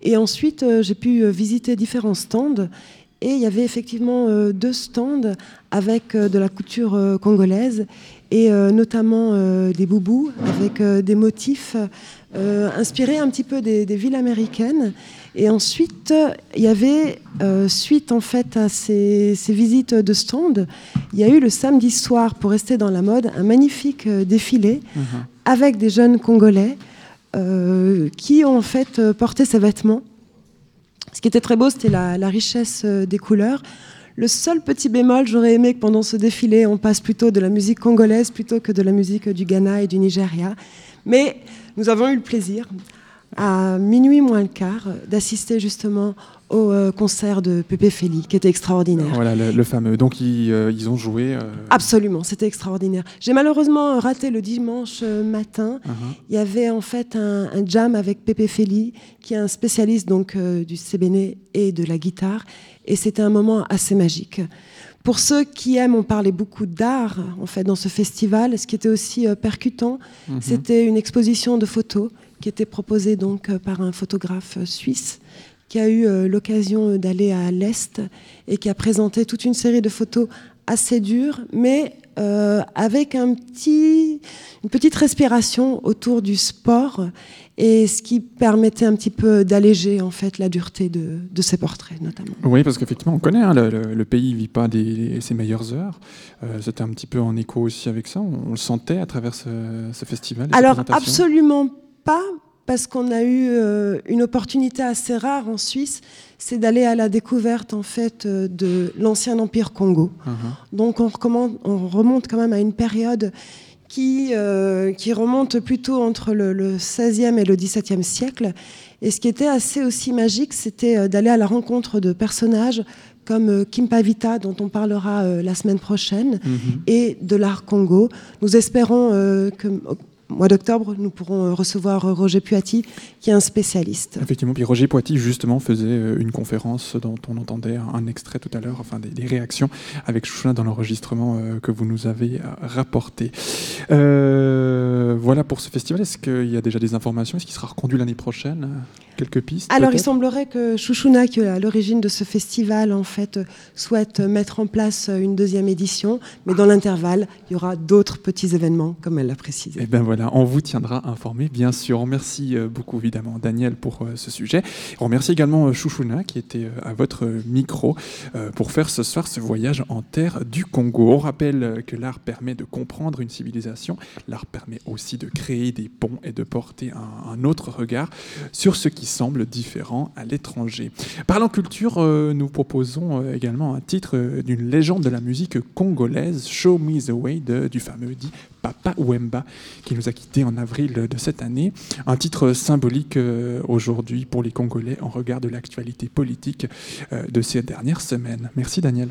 Et ensuite, euh, j'ai pu euh, visiter différents stands. Et il y avait effectivement euh, deux stands avec de la couture congolaise et notamment des boubous avec des motifs inspirés un petit peu des, villes américaines. Et ensuite, il y avait, suite en fait à ces, visites de stands, il y a eu le samedi soir, pour rester dans la mode, un magnifique défilé uh-huh avec des jeunes Congolais euh, qui ont en fait euh, porté ces vêtements. Ce qui était très beau, c'était la, richesse euh, des couleurs. Le seul petit bémol, j'aurais aimé que pendant ce défilé, on passe plutôt de la musique congolaise plutôt que de la musique du Ghana et du Nigeria. Mais nous avons eu le plaisir, à minuit moins le quart, d'assister justement au euh, concert de Pepe Feli, qui était extraordinaire. Voilà, le, fameux. Donc, ils, euh, ont joué. Euh, Absolument, c'était extraordinaire. J'ai malheureusement raté le dimanche matin. Uh-huh. Il y avait en fait un, jam avec Pepe Feli, qui est un spécialiste donc du sébéné et de la guitare. Et c'était un moment assez magique. Pour ceux qui aiment, on parlait beaucoup d'art en fait dans ce festival. Ce qui était aussi percutant, uh-huh. c'était une exposition de photos qui était proposée donc par un photographe suisse qui a eu euh, l'occasion d'aller à l'Est et qui a présenté toute une série de photos assez dures, mais euh, avec un petit, une petite respiration autour du sport et ce qui permettait un petit peu d'alléger en fait la dureté de, de, ces portraits notamment. Oui, parce qu'effectivement on connaît, hein, le, pays ne vit pas des, ses meilleures heures. Euh, c'était un petit peu en écho aussi avec ça. On, le sentait à travers ce, ce festival. Alors absolument pas, parce qu'on a eu euh, une opportunité assez rare en Suisse, c'est d'aller à la découverte en fait euh, de l'ancien empire Congo. Uh-huh. Donc on, on, remonte quand même à une période qui, euh, qui remonte plutôt entre le, le, 16e et le 17e siècle. Et ce qui était assez aussi magique, c'était d'aller à la rencontre de personnages comme Kim Pavita, dont on parlera la semaine prochaine, uh-huh. et de l'art Congo. Nous espérons que mois d'octobre, nous pourrons euh, recevoir euh, Roger Puati, qui est un spécialiste. Effectivement, puis Roger Puati, justement, faisait euh, une conférence dont on entendait un extrait tout à l'heure, enfin des, réactions avec Chouchuna dans l'enregistrement que vous nous avez rapporté. voilà pour ce festival. Est-ce qu'il y a déjà des informations? Est-ce qu'il sera reconduit l'année prochaine? Quelques pistes Alors, il semblerait que Chouchouna, qui est à l'origine de ce festival, en fait, souhaite mettre en place une deuxième édition, mais dans l'intervalle, il y aura d'autres petits événements, comme elle l'a précisé. Et eh ben voilà, on vous tiendra informé, bien sûr. On remercie euh, beaucoup, évidemment, Daniel pour euh, ce sujet. On remercie également euh, Chouchouna, qui était à votre micro, pour faire ce soir ce voyage en terre du Congo. On rappelle que l'art permet de comprendre une civilisation, l'art permet aussi de créer des ponts et de porter un, autre regard sur ce qui semble différent à l'étranger. Parlant culture, euh, nous proposons euh, également un titre euh, d'une légende de la musique congolaise, Show Me the Way, du fameux dit Papa Wemba, qui nous a quittés en avril de cette année. Un titre symbolique aujourd'hui pour les Congolais en regard de l'actualité politique de ces dernières semaines. Merci Daniel.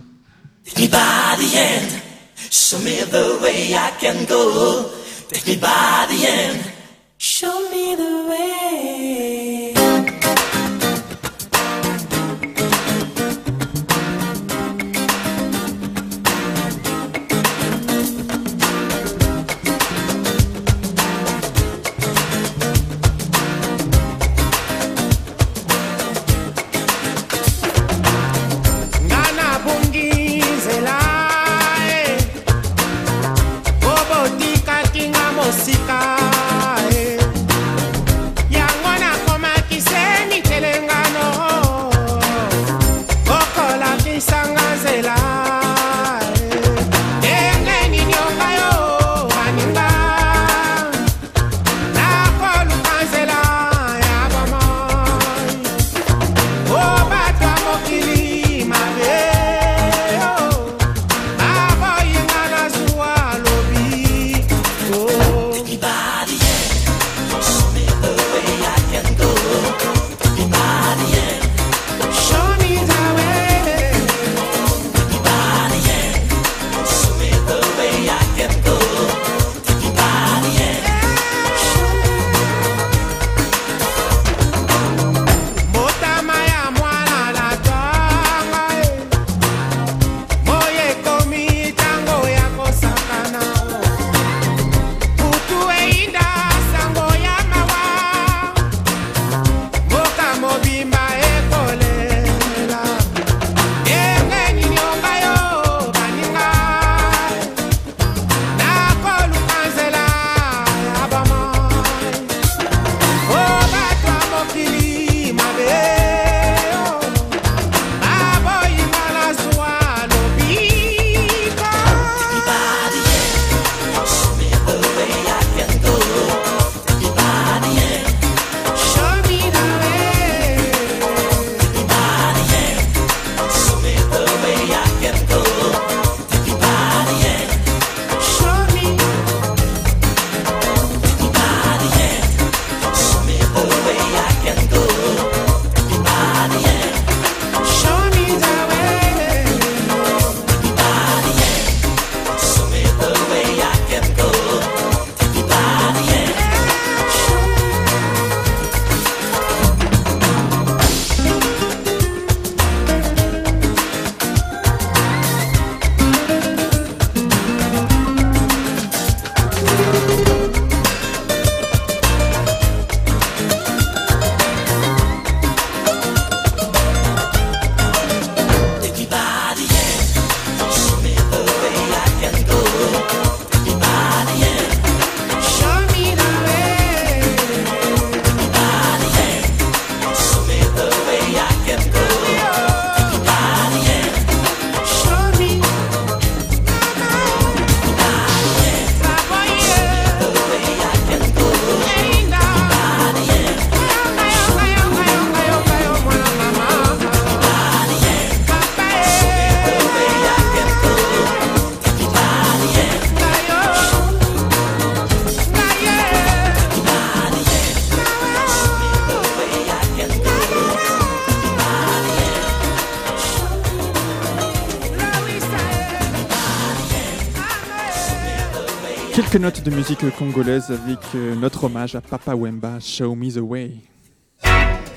Notes de musique congolaise avec euh, notre hommage à Papa Wemba, Show Me the Way.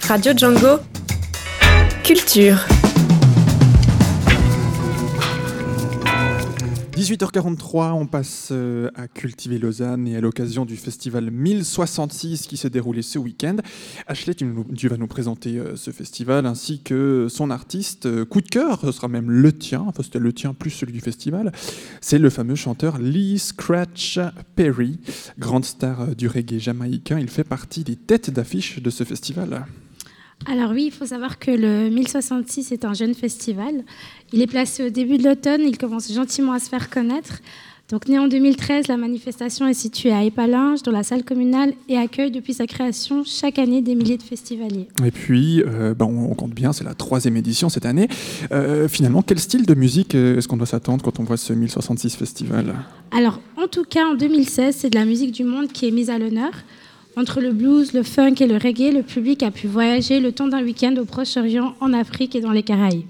Radio Django. Culture. 18h43, on passe euh, à Cultiver Lausanne et à l'occasion du festival 1066 qui s'est déroulé ce week-end. Ashley, tu, nous- vas nous présenter euh, ce festival ainsi que son artiste euh, coup de cœur, ce sera même le tien, enfin c'était le tien plus celui du festival. C'est le fameux chanteur Lee Scratch Perry, grande star du reggae jamaïcain. Il fait partie des têtes d'affiche de ce festival. Alors oui, il faut savoir que le 1066 est un jeune festival. Il est placé au début de l'automne, il commence gentiment à se faire connaître. Donc né en 2013, la manifestation est située à Épalinges, dans la salle communale, et accueille depuis sa création chaque année des milliers de festivaliers. Et puis, euh, ben, on, compte bien, c'est la troisième édition cette année. Euh, finalement, quel style de musique euh, est-ce qu'on doit s'attendre quand on voit ce 1066 festival? Alors en tout cas, en 2016, c'est de la musique du monde qui est mise à l'honneur. Entre le blues, le funk et le reggae, le public a pu voyager le temps d'un week-end au Proche-Orient, en Afrique et dans les Caraïbes.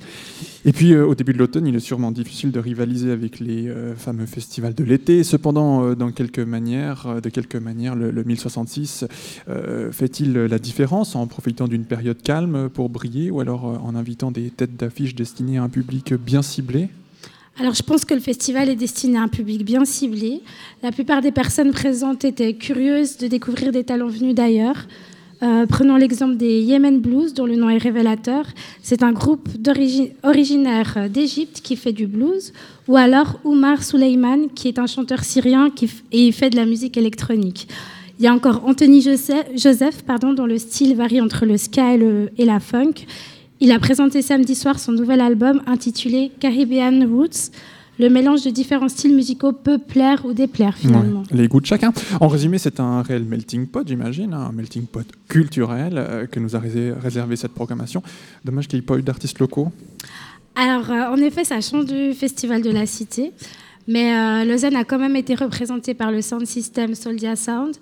Et puis, euh, au début de l'automne, il est sûrement difficile de rivaliser avec les euh, fameux festivals de l'été. Cependant, euh, dans quelques manières, de quelque manière, le, le 1066 euh, fait-il la différence en profitant d'une période calme pour briller ou alors en invitant des têtes d'affiche destinées à un public bien ciblé? Alors, je pense que le festival est destiné à un public bien ciblé. La plupart des personnes présentes étaient curieuses de découvrir des talents venus d'ailleurs. Euh, prenons l'exemple des Yemen Blues, dont le nom est révélateur. C'est un groupe originaire euh, d'Égypte qui fait du blues. Ou alors Oumar Souleyman, qui est un chanteur syrien et il fait de la musique électronique. Il y a encore Anthony Joseph, pardon, dont le style varie entre le ska et la funk. Il a présenté samedi soir son nouvel album intitulé Caribbean Roots. Le mélange de différents styles musicaux peut plaire ou déplaire finalement. Ouais, les goûts de chacun. En résumé, c'est un réel melting pot, j'imagine, hein, un melting pot culturel euh, que nous a réservé cette programmation. Dommage qu'il n'y ait pas eu d'artistes locaux. Alors, euh, en effet, ça change du Festival de la Cité. Mais euh, Lausanne a quand même été représentée par le sound system Soldia Sound,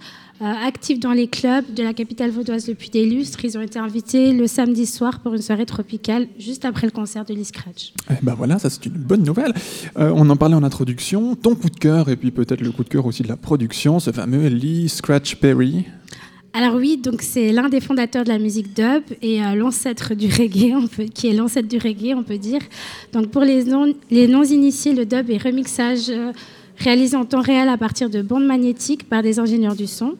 euh, actif dans les clubs de la capitale vaudoise depuis des lustres. Ils ont été invités le samedi soir pour une soirée tropicale, juste après le concert de Lee Scratch. Eh ben voilà, ça c'est une bonne nouvelle. Euh, on en parlait en introduction. Ton coup de cœur et puis peut-être le coup de cœur aussi de la production, ce fameux Lee Scratch Perry. Alors oui, donc c'est l'un des fondateurs de la musique dub et euh, l'ancêtre du reggae, on peut, qui est l'ancêtre du reggae, on peut dire. Donc pour les non, les non-initiés, le dub est remixage euh, réalisé en temps réel à partir de bandes magnétiques par des ingénieurs du son.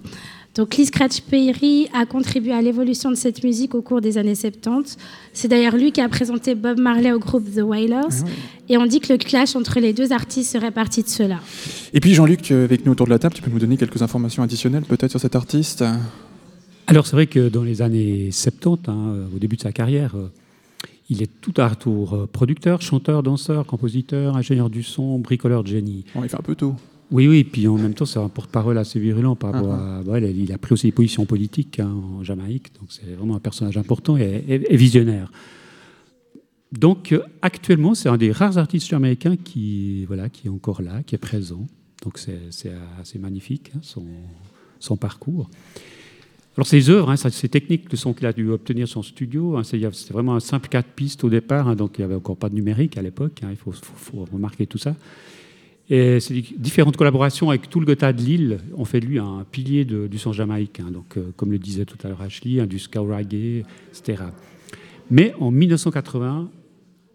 Donc Lee Scratch Perry a contribué à l'évolution de cette musique au cours des années 70. C'est d'ailleurs lui qui a présenté Bob Marley au groupe The Wailers. Et on dit que le clash entre les deux artistes serait parti de cela. Et puis Jean-Luc, tu es avec nous autour de la table, tu peux nous donner quelques informations additionnelles peut-être sur cet artiste? Alors c'est vrai que dans les années 70, hein, euh, au début de sa carrière, euh, il est tout à retour euh, producteur, chanteur, danseur, compositeur, ingénieur du son, bricoleur de génie. il fait un peu tout. Oui, oui, puis en même temps, c'est un porte-parole assez virulent par rapport Ah, à. voilà, il a pris aussi des positions politiques hein, en Jamaïque, donc c'est vraiment un personnage important et, et- et visionnaire. Donc euh, actuellement, c'est un des rares artistes jamaïcains qui, voilà, qui est encore là, qui est présent. Donc c'est c'est assez magnifique, hein, son, son parcours. Alors ses œuvres, hein, ces techniques, le son qu'il a dû obtenir son studio, hein, c'était vraiment un simple quatre pistes au départ, hein, donc il n'y avait encore pas de numérique à l'époque, hein, il faut, faut- faut remarquer tout ça. Et ces différentes collaborations avec tout le Gotha de Lille ont fait de lui un pilier de- du son jamaïcain, donc euh, comme le disait tout à l'heure Ashley, du ska reggae, etc. Mais en 1980,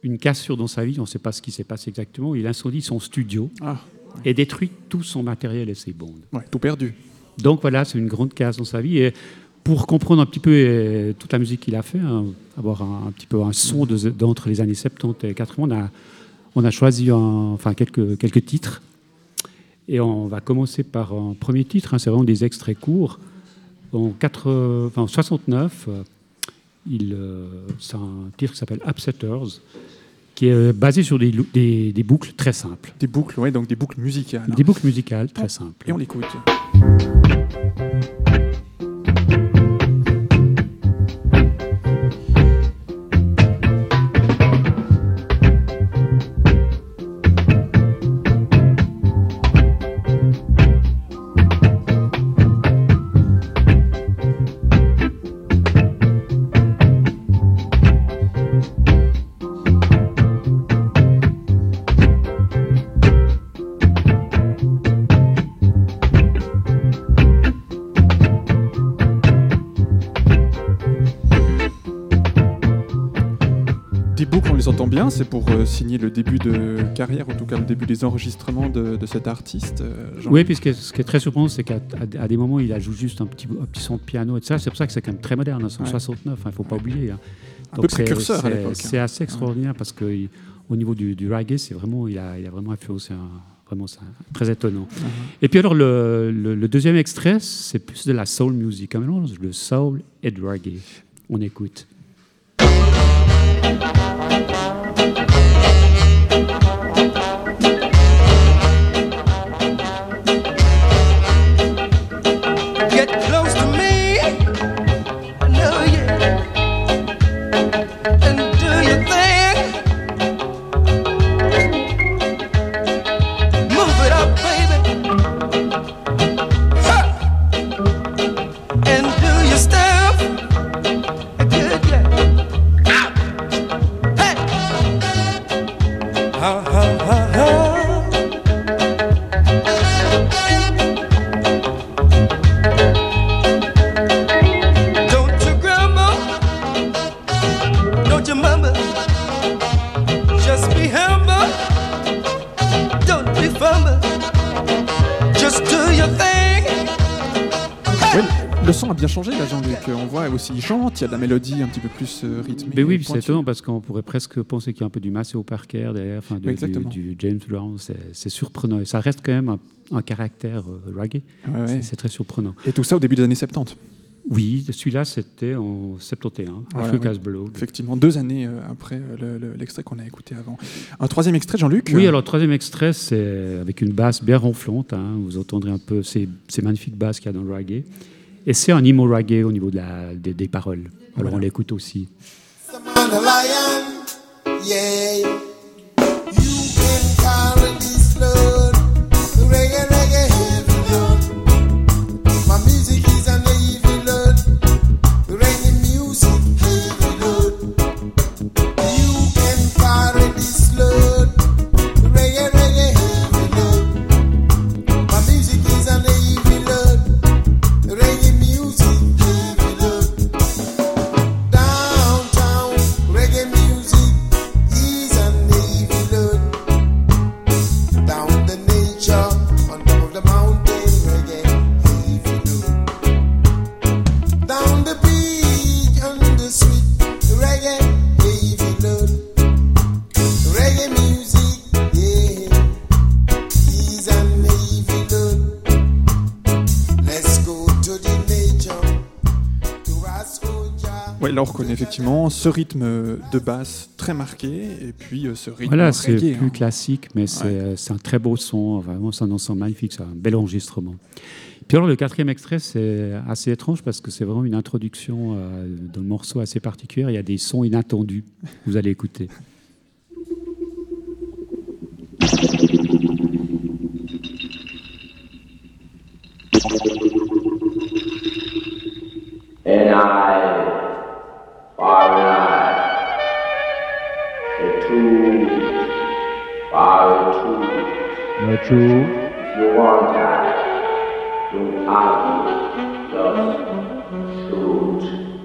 une cassure dans sa vie, on ne sait pas ce qui s'est passé exactement, il incendie son studio Ah, et détruit tout son matériel et ses bandes. Ouais, tout perdu. Donc voilà, c'est une grande casse dans sa vie. Et pour comprendre un petit peu euh, toute la musique qu'il a fait, hein, avoir un, petit peu un son de- d'entre les années 70 et 80, on a, on a choisi enfin, quelques, quelques titres. Et on va commencer par un premier titre, hein, c'est vraiment des extraits courts. En, 4, enfin, en 69, euh, euh, c'est un titre qui s'appelle Upsetters, qui est euh, basé sur des, lou- des- des boucles très simples. Des boucles, oui, donc des boucles musicales. Des boucles musicales très simples. Et on l'écoute. Entend bien, c'est pour euh, signer le début de carrière, en tout cas le début des enregistrements de, de cet artiste. euh, Oui, puisque ce qui est très surprenant, c'est qu'à des moments, il ajoute juste un petit, un petit son de piano et tout ça. C'est pour ça que c'est quand même très moderne, hein, c'est en Ouais. 69, il ne faut pas oublier. hein. Un Donc peu c'est- précurseur à c'est- l'époque, hein. C'est assez extraordinaire parce qu'au niveau du, du reggae, c'est vraiment, il a, il a vraiment influencé un- Vraiment, c'est très étonnant. Mhm. Et puis alors, le, le- le deuxième extrait, c'est plus de la soul music, mélange de soul et de reggae. On écoute. Thank you. Changé là, Jean-Luc. On voit aussi, chante, il y a de la mélodie un petit peu plus euh, rythmée. Mais oui, et puis c'est étonnant parce qu'on pourrait presque penser qu'il y a un peu du Maceo Parker derrière, enfin, de- du, James Brown. C'est surprenant. Et ça reste quand même un, un caractère euh, reggae. Ouais, ouais. C'est- très surprenant. Et tout ça au début des années 70. Oui, celui-là, c'était en 71, Voilà, Africa's oui. Blood. Effectivement, deux années euh, après le- le- l'extrait qu'on a écouté avant. Un troisième extrait, Jean-Luc Oui, alors troisième extrait, c'est avec une basse bien ronflante. hein. vous entendrez un peu ces, ces magnifiques basses qu'il y a dans le reggae. Et c'est un emo reggae au niveau de la, des, paroles. Alors on l'écoute aussi. Effectivement ce rythme de basse très marqué et puis euh, ce rythme Voilà, c'est plus hein. classique, mais c'est Ouais. euh, c'est un très beau son. Vraiment, c'est un ensemble magnifique, c'est un bel enregistrement. Puis alors, le quatrième extrait, c'est assez étrange parce que c'est vraiment une introduction euh, d'un morceau assez particulier. Il y a des sons inattendus. Vous allez écouter. And I, far and I, the two, far two. The two. If you want that, don't argue, just shoot.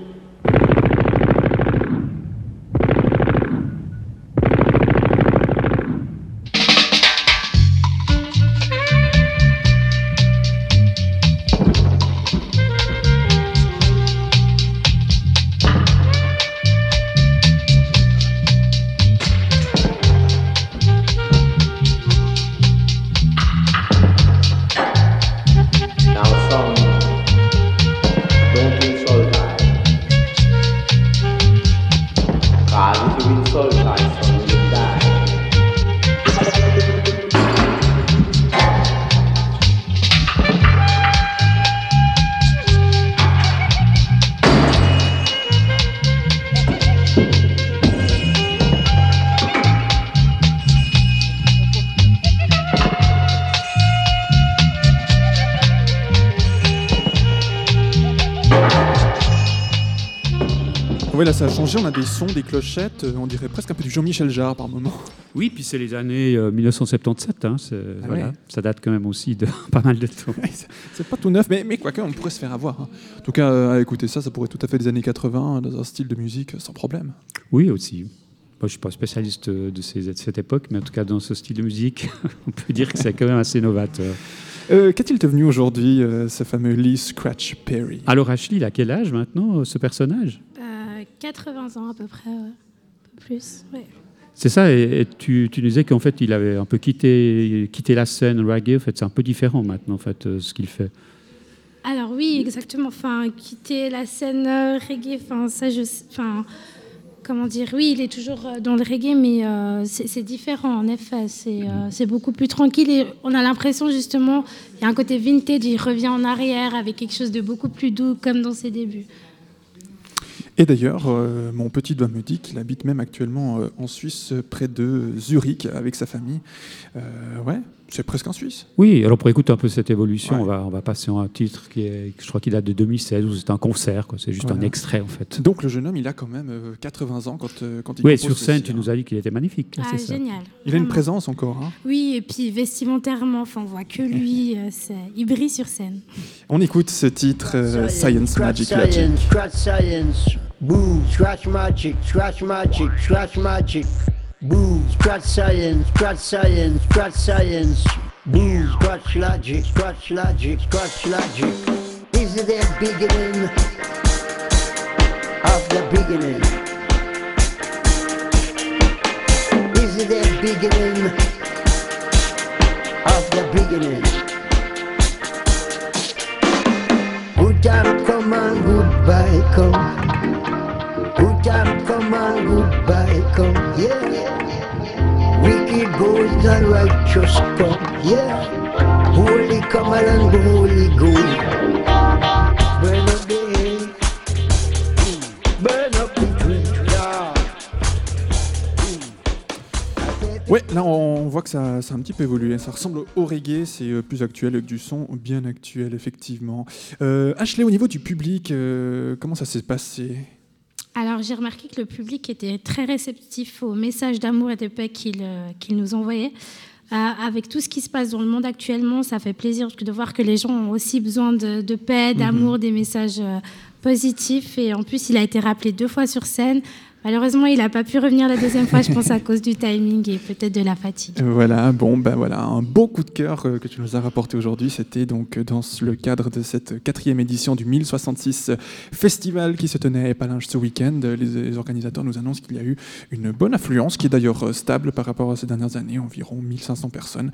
Des clochettes, euh, on dirait presque un peu du Jean-Michel Jarre par moment. Oui, puis c'est les années euh, 1977. hein, c'est- Ah voilà, ouais. Ça date quand même aussi de pas mal de temps. C'est pas tout neuf, mais, mais quoique on pourrait se faire avoir. hein. En tout cas, euh, à écouter ça, ça pourrait tout à fait des années 80 dans un style de musique euh, sans problème. Oui, aussi. je ne suis pas spécialiste de, ces, de, cette époque, mais en tout cas, dans ce style de musique, on peut dire que c'est quand même assez novateur. Euh, Qu'est-il devenu aujourd'hui, euh, ce fameux Lee Scratch Perry? Alors, Ashley, il a quel âge maintenant, ce personnage? 80 ans à peu près, un peu plus. Ouais. C'est ça, et, tu, tu, disais qu'en fait, il avait un peu quitté, quitté la scène reggae. En fait, c'est un peu différent maintenant, en fait, ce qu'il fait. Alors oui, exactement. Enfin, quitter la scène reggae, enfin ça, je, enfin, comment dire, oui, il est toujours dans le reggae, mais euh, c'est différent, en effet. Euh, c'est beaucoup plus tranquille et on a l'impression, justement, il y a un côté vintage, il revient en arrière avec quelque chose de beaucoup plus doux, comme dans ses débuts. Et d'ailleurs, euh, mon petit doigt me dit qu'il habite même actuellement euh, en Suisse, près de Zurich, avec sa famille. Euh, ouais, c'est presque en Suisse. Oui, alors pour écouter un peu cette évolution, on, va, on va passer à un titre qui est, je crois qu'il date de 2016, où c'est un concert, c'est juste un extrait en fait. Donc le jeune homme, il a quand même 80 ans quand, quand il Oui, sur scène, tu nous as dit qu'il était magnifique. Ah, génial. Il a une présence encore. Hein. Oui, et puis vestimentairement, enfin, on voit que lui, il brille sur scène. On écoute ce titre, Science, Magic Magic. Science. Boo, scratch magic, scratch magic, scratch magic. Boo, scratch science, scratch science, scratch science. Boo, scratch logic, scratch logic, scratch logic. Is it the beginning of the beginning? Is it the beginning of the beginning? Good time come and goodbye come. Ouais, là on voit que ça, a un petit peu évolué. Ça ressemble au reggae, c'est plus actuel avec du son bien actuel, effectivement. Euh, Ashley, au niveau du public, euh, comment ça s'est passé? Alors j'ai remarqué que le public était très réceptif aux messages d'amour et de paix qu'il euh, qu nous envoyait. Euh, avec tout ce qui se passe dans le monde actuellement, ça fait plaisir de voir que les gens ont aussi besoin de, de paix, d'amour, -hmm. des messages euh, positifs. Et en plus, il a été rappelé deux fois sur scène. Malheureusement, il n'a pas pu revenir la deuxième fois, je pense, à cause du timing et peut-être de la fatigue. Voilà, bon, ben voilà, un beau coup de cœur que tu nous as rapporté aujourd'hui. C'était donc dans le cadre de cette quatrième édition du 1066 Festival qui se tenait à Épalinges ce week-end. Les, organisateurs nous annoncent qu'il y a eu une bonne affluence, qui est d'ailleurs stable par rapport à ces dernières années, environ 1500 personnes.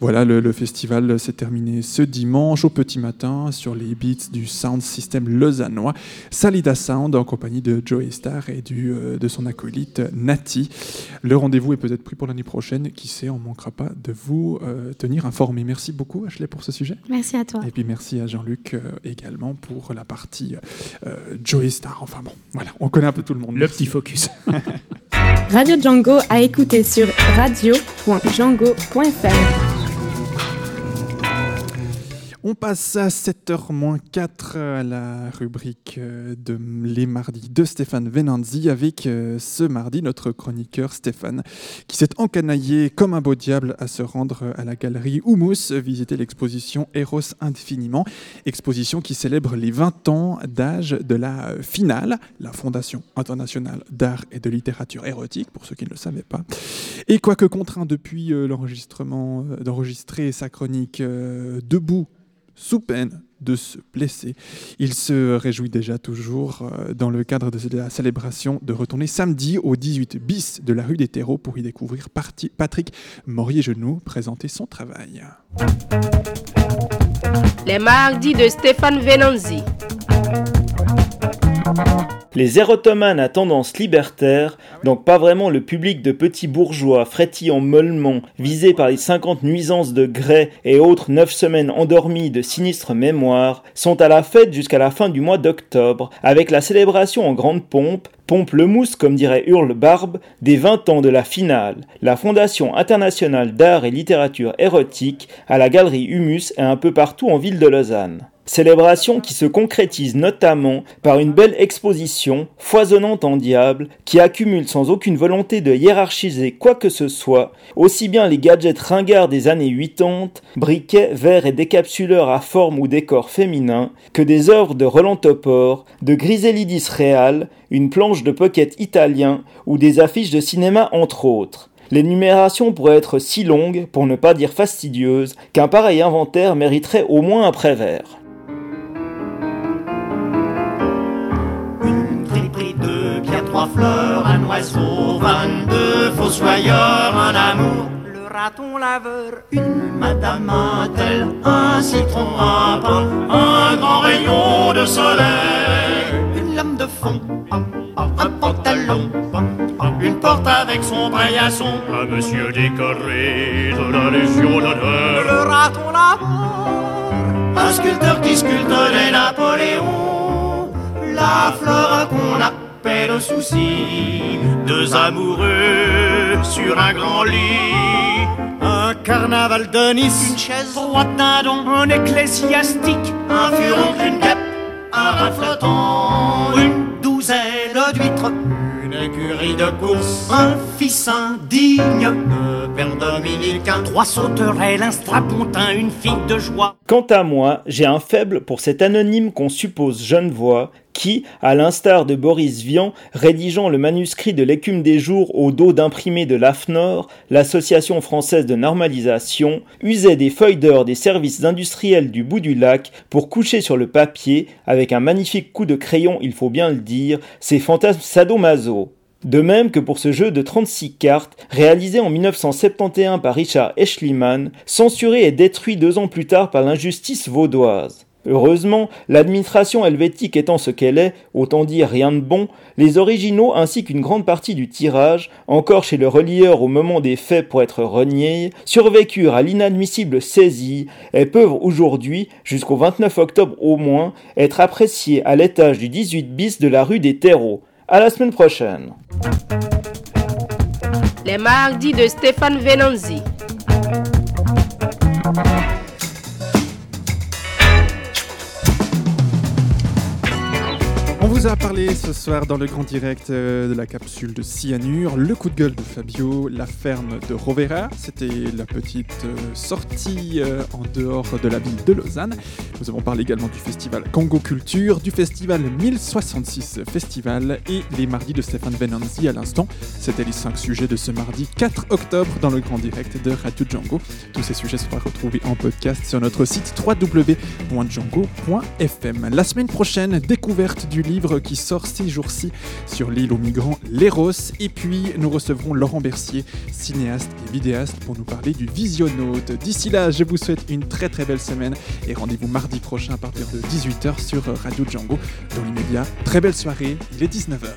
Voilà, le, le festival s'est terminé ce dimanche au petit matin sur les beats du Sound System lausannois, Salida Sound en compagnie de Joey Star et du de son acolyte Nati. Le rendez-vous est peut-être pris pour l'année prochaine. Qui sait, on ne manquera pas de vous euh, tenir informé. Merci beaucoup, Ashley, pour ce sujet. Merci à toi. Et puis merci à Jean-Luc euh, également pour la partie euh, Joey Star. Enfin bon, voilà, on connaît un peu tout le monde. Le petit focus. Radio Django à écouter sur radio.django.fr. On passe à 7h-4 à la rubrique de Les Mardis de Stéphane Venanzi avec ce mardi notre chroniqueur Stéphane qui s'est encanaillé comme un beau diable à se rendre à la galerie Humus visiter l'exposition Eros Infiniment, exposition qui célèbre les 20 ans d'âge de la finale, la Fondation internationale d'art et de littérature érotique pour ceux qui ne le savaient pas. Et quoique contraint depuis l'enregistrement d'enregistrer sa chronique debout sous peine de se blesser. Il se réjouit déjà toujours, euh, dans le cadre de la célébration, de retourner samedi au 18 bis de la rue des Terreaux pour y découvrir Patrick Morier-Genoux présenter son travail. Les mardis de Stéphane Venanzi. Les érotomanes à tendance libertaire, donc pas vraiment le public de petits bourgeois frétillant mollement, visé par les 50 nuisances de grès et autres 9 semaines endormies de sinistres mémoires, sont à la fête jusqu'à la fin du mois d'octobre, avec la célébration en grande pompe, pompe le mousse comme dirait Hurle Barbe, des 20 ans de la finale, la Fondation internationale d'art et littérature érotique, à la galerie Humus et un peu partout en ville de Lausanne. Célébration qui se concrétise notamment par une belle exposition, foisonnante en diable, qui accumule sans aucune volonté de hiérarchiser quoi que ce soit, aussi bien les gadgets ringards des années 80, briquets, verres et décapsuleurs à forme ou décor féminin, que des œuvres de Roland Topor, de Griselidis Real, une planche de pocket italien ou des affiches de cinéma entre autres. L'énumération pourrait être si longue, pour ne pas dire fastidieuse, qu'un pareil inventaire mériterait au moins un prévert. Fleurs, un oiseau, 22 fossoyeurs, un amour, le raton laveur, une madame un tel, un citron, un pain, un grand rayon de soleil, une lame de fond, un pantalon, une porte avec son paillasson, un monsieur décoré de la Légion d'honneur, le raton laveur, un sculpteur qui sculpte les Napoléons, la fleur qu'on appelle souci, deux amoureux sur un grand lit, un carnaval de Nice, une chaise. Droite d'un don, un ecclésiastique, un furon, une guêpe, un rat flottant, une douzaine d'huîtres, une écurie de course, un fils indigne. De père dominicain, trois sauterelles, un strapontin, une fille de joie. Quant à moi, j'ai un faible pour cet anonyme qu'on suppose Genevois, qui, à l'instar de Boris Vian, rédigeant le manuscrit de l'écume des jours au dos d'imprimé de l'AFNOR, l'Association française de normalisation, usait des feuilles d'or des services industriels du bout du lac pour coucher sur le papier, avec un magnifique coup de crayon, il faut bien le dire, ses fantasmes sadomaso. De même que pour ce jeu de 36 cartes, réalisé en 1971 par Richard Eschliman, censuré et détruit deux ans plus tard par l'injustice vaudoise. Heureusement, l'administration helvétique étant ce qu'elle est, autant dire rien de bon, les originaux ainsi qu'une grande partie du tirage, encore chez le relieur au moment des faits pour être reniés, survécurent à l'inadmissible saisie et peuvent aujourd'hui, jusqu'au 29 octobre au moins, être appréciés à l'étage du 18 bis de la rue des Terreaux. À la semaine prochaine. Les mardis de Stéphane Venanzi. On vous a parlé ce soir dans le grand direct euh, de la capsule de Cyanure, le coup de gueule de Fabio, la ferme de Rovera. C'était la petite euh, sortie euh, en dehors de la ville de Lausanne. Nous avons parlé également du festival Congo Culture, du festival 1066 Festival et les mardis de Stéphane Venanzi à l'instant. C'était les 5 sujets de ce mardi 4 octobre dans le grand direct de Radio Django. Tous ces sujets seront retrouvés en podcast sur notre site www.django.fm. La semaine prochaine, découverte du livre qui sort ces jours-ci sur l'île aux migrants Léros. Et puis, nous recevrons Laurent Bercier, cinéaste et vidéaste, pour nous parler du Visionnaute. D'ici là, je vous souhaite une très très belle semaine et rendez-vous mardi prochain à partir de 18h sur Radio Django. Dans l'immédiat, très belle soirée, il est 19h.